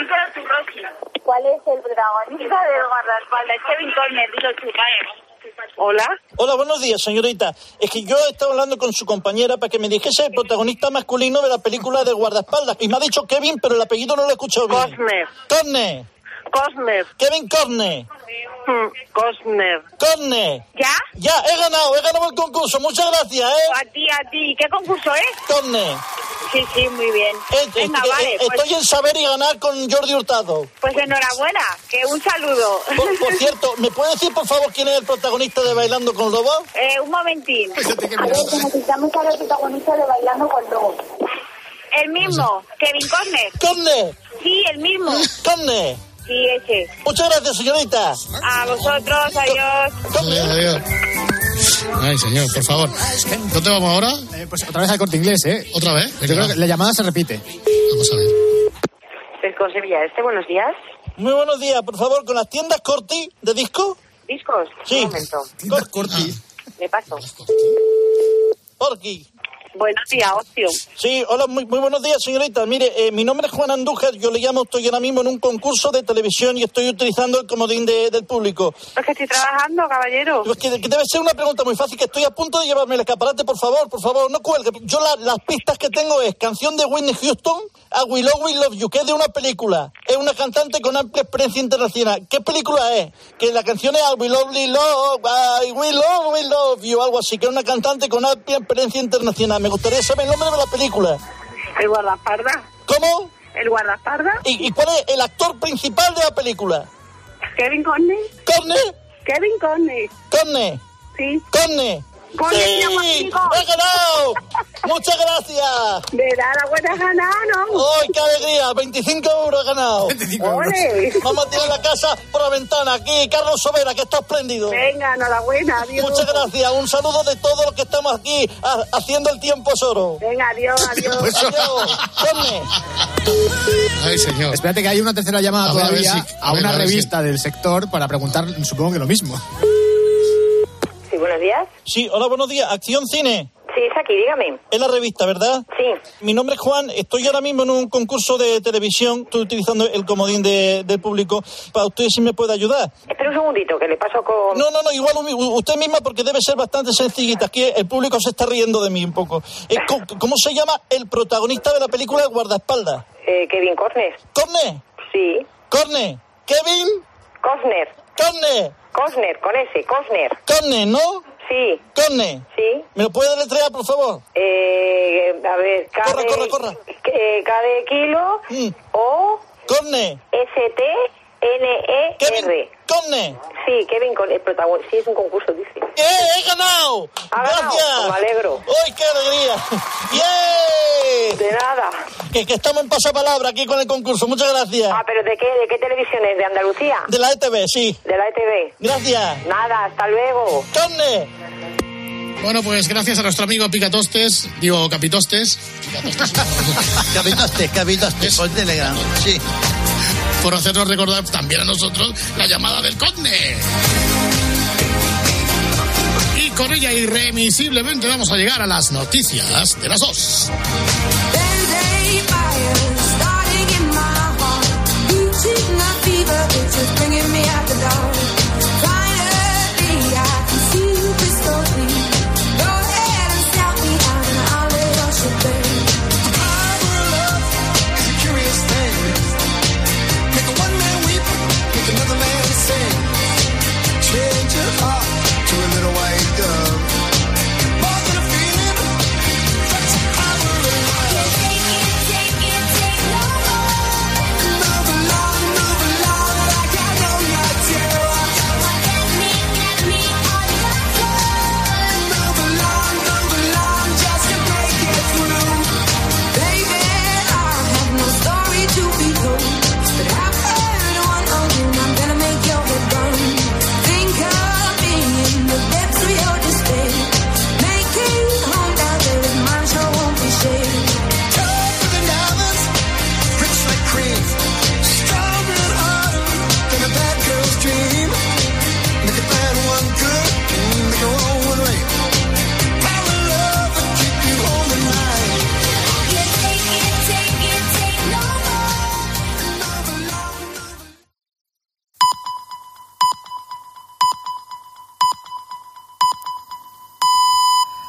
Díselo tú, Rosy. ¿Cuál es el protagonista del guardaespaldas? Kevin Corner. Dilo tú, vale. Hola. Hola, buenos días, señorita. Es que yo he estado hablando con su compañera para que me dijese el protagonista masculino de la película de guardaespaldas. Y me ha dicho Kevin, pero el apellido no lo he escuchado bien. Cosner. Corner. Cosner. Kevin Corner. Cosner. Corner. ¿Ya? Ya, he ganado, he ganado el concurso. Muchas gracias, ¿eh? A ti, a ti. ¿Qué concurso es? Corner. Sí, sí, muy bien. Venga, vale. pues- Estoy en saber y ganar con Jordi Hurtado. Pues enhorabuena, que un saludo. Por, por cierto, ¿me puede decir por favor quién es el protagonista de Bailando con Lobos? Eh, un momentín. A ver, que necesitamos saber el protagonista de Bailando con Lobos. El mismo, Kevin Corner. ¿Corner? Sí, el mismo. ¿Corner? Sí, ese. Muchas gracias, señorita. A vosotros, adiós. Adiós, adiós. Ay, señor, por favor. ¿Dónde vamos ahora? pues otra vez al corte inglés, ¿eh? ¿Otra vez? Yo creo que la llamada se repite. Vamos a ver. Pesco Sevilla Este, buenos días. Muy buenos días, por favor, con las tiendas Corti de disco. ¿Discos? Sí. Un momento. Tiendas Corti. Le paso. Porqui. Buenos días, Ocio. Sí, hola, muy, muy buenos días, señorita. Mire, eh, mi nombre es Juan Andújar, yo le llamo, estoy ahora mismo en un concurso de televisión y estoy utilizando el comodín de- del público. Es que estoy trabajando, caballero. Pues que, que debe ser una pregunta muy fácil, que estoy a punto de llevarme el escaparate, por favor, por favor, no cuelgue. Yo la- las pistas que tengo es canción de Whitney Houston, A We Love, We Love You, que es de una película. Es una cantante con amplia experiencia internacional. ¿Qué película es? Que la canción es I We Love, We Love, I We Love, We Love You, algo así, que es una cantante con amplia experiencia internacional. Me gustaría saber el nombre de la película. ¿El guardaespaldas? ¿Cómo? ¿El guardaespaldas? ¿Y, y cuál es el actor principal de la película? ¿Kevin Corner? ¿Corner? Kevin Corner. ¿Corner? Sí. ¿Corner? ¡Sí! ¡He ganado! ¡Muchas gracias! De dar la buena ganada, ¿no? ¡Ay, qué alegría! 25 euros he ganado. 25 Ole. Vamos a tirar la casa por la ventana. Aquí, Carlos Sobera, que está espléndido. Venga, enhorabuena, adiós. Muchas gracias. Un saludo de todos los que estamos aquí ha- haciendo el tiempo es oro. Venga, adiós, adiós. Adiós. Ay, señor. Espérate que hay una tercera llamada A ver, a ver todavía si- a, a ver, una a ver si- revista del sector para preguntar, supongo que lo mismo. Buenos días. Sí, hola, buenos días. Acción Cine. Sí, es aquí, dígame. Es la revista, ¿verdad? Sí. Mi nombre es Juan, estoy ahora mismo en un concurso de televisión, estoy utilizando el comodín de- del público, para usted si me puede ayudar. Espera un segundito, que le paso con... No, no, no, igual usted misma porque debe ser bastante sencillita, aquí el público se está riendo de mí un poco. Eh, ¿cómo, se llama el protagonista de la película El guardaespaldas? Eh, Kevin Corner. ¿Corne? Sí. ¿Corne? ¿Kevin? Cosner. ¿Corne? Cosner, con ese, Cosner. ¿Corne, no? Sí. ¿Corne? Sí. ¿Me lo puede deletrear, por favor? Eh, a ver, K Corre, de, corre, corre. eh, K de kilo, O, ¿Corne? S, Sí, Kevin con el protagonista. Sí, es un concurso, dice. ¡Eh, he ganado! Ha ganado, ¡Gracias! me alegro. ¡Ay, qué alegría! ¡Bien! De nada. Que, que estamos en pasapalabra aquí con el concurso. Muchas gracias. Ah, pero ¿de qué, de qué televisión es? ¿De Andalucía? De la ETV, sí. De la ETV. Gracias. Nada, hasta luego. ¡Corne! Bueno, pues gracias a nuestro amigo Picatostes, digo Capitostes. Capitostes, capitostes, por Telegram. Sí. Por hacernos recordar también a nosotros la llamada del conde. Y con ella irremisiblemente vamos a llegar a las noticias de las dos.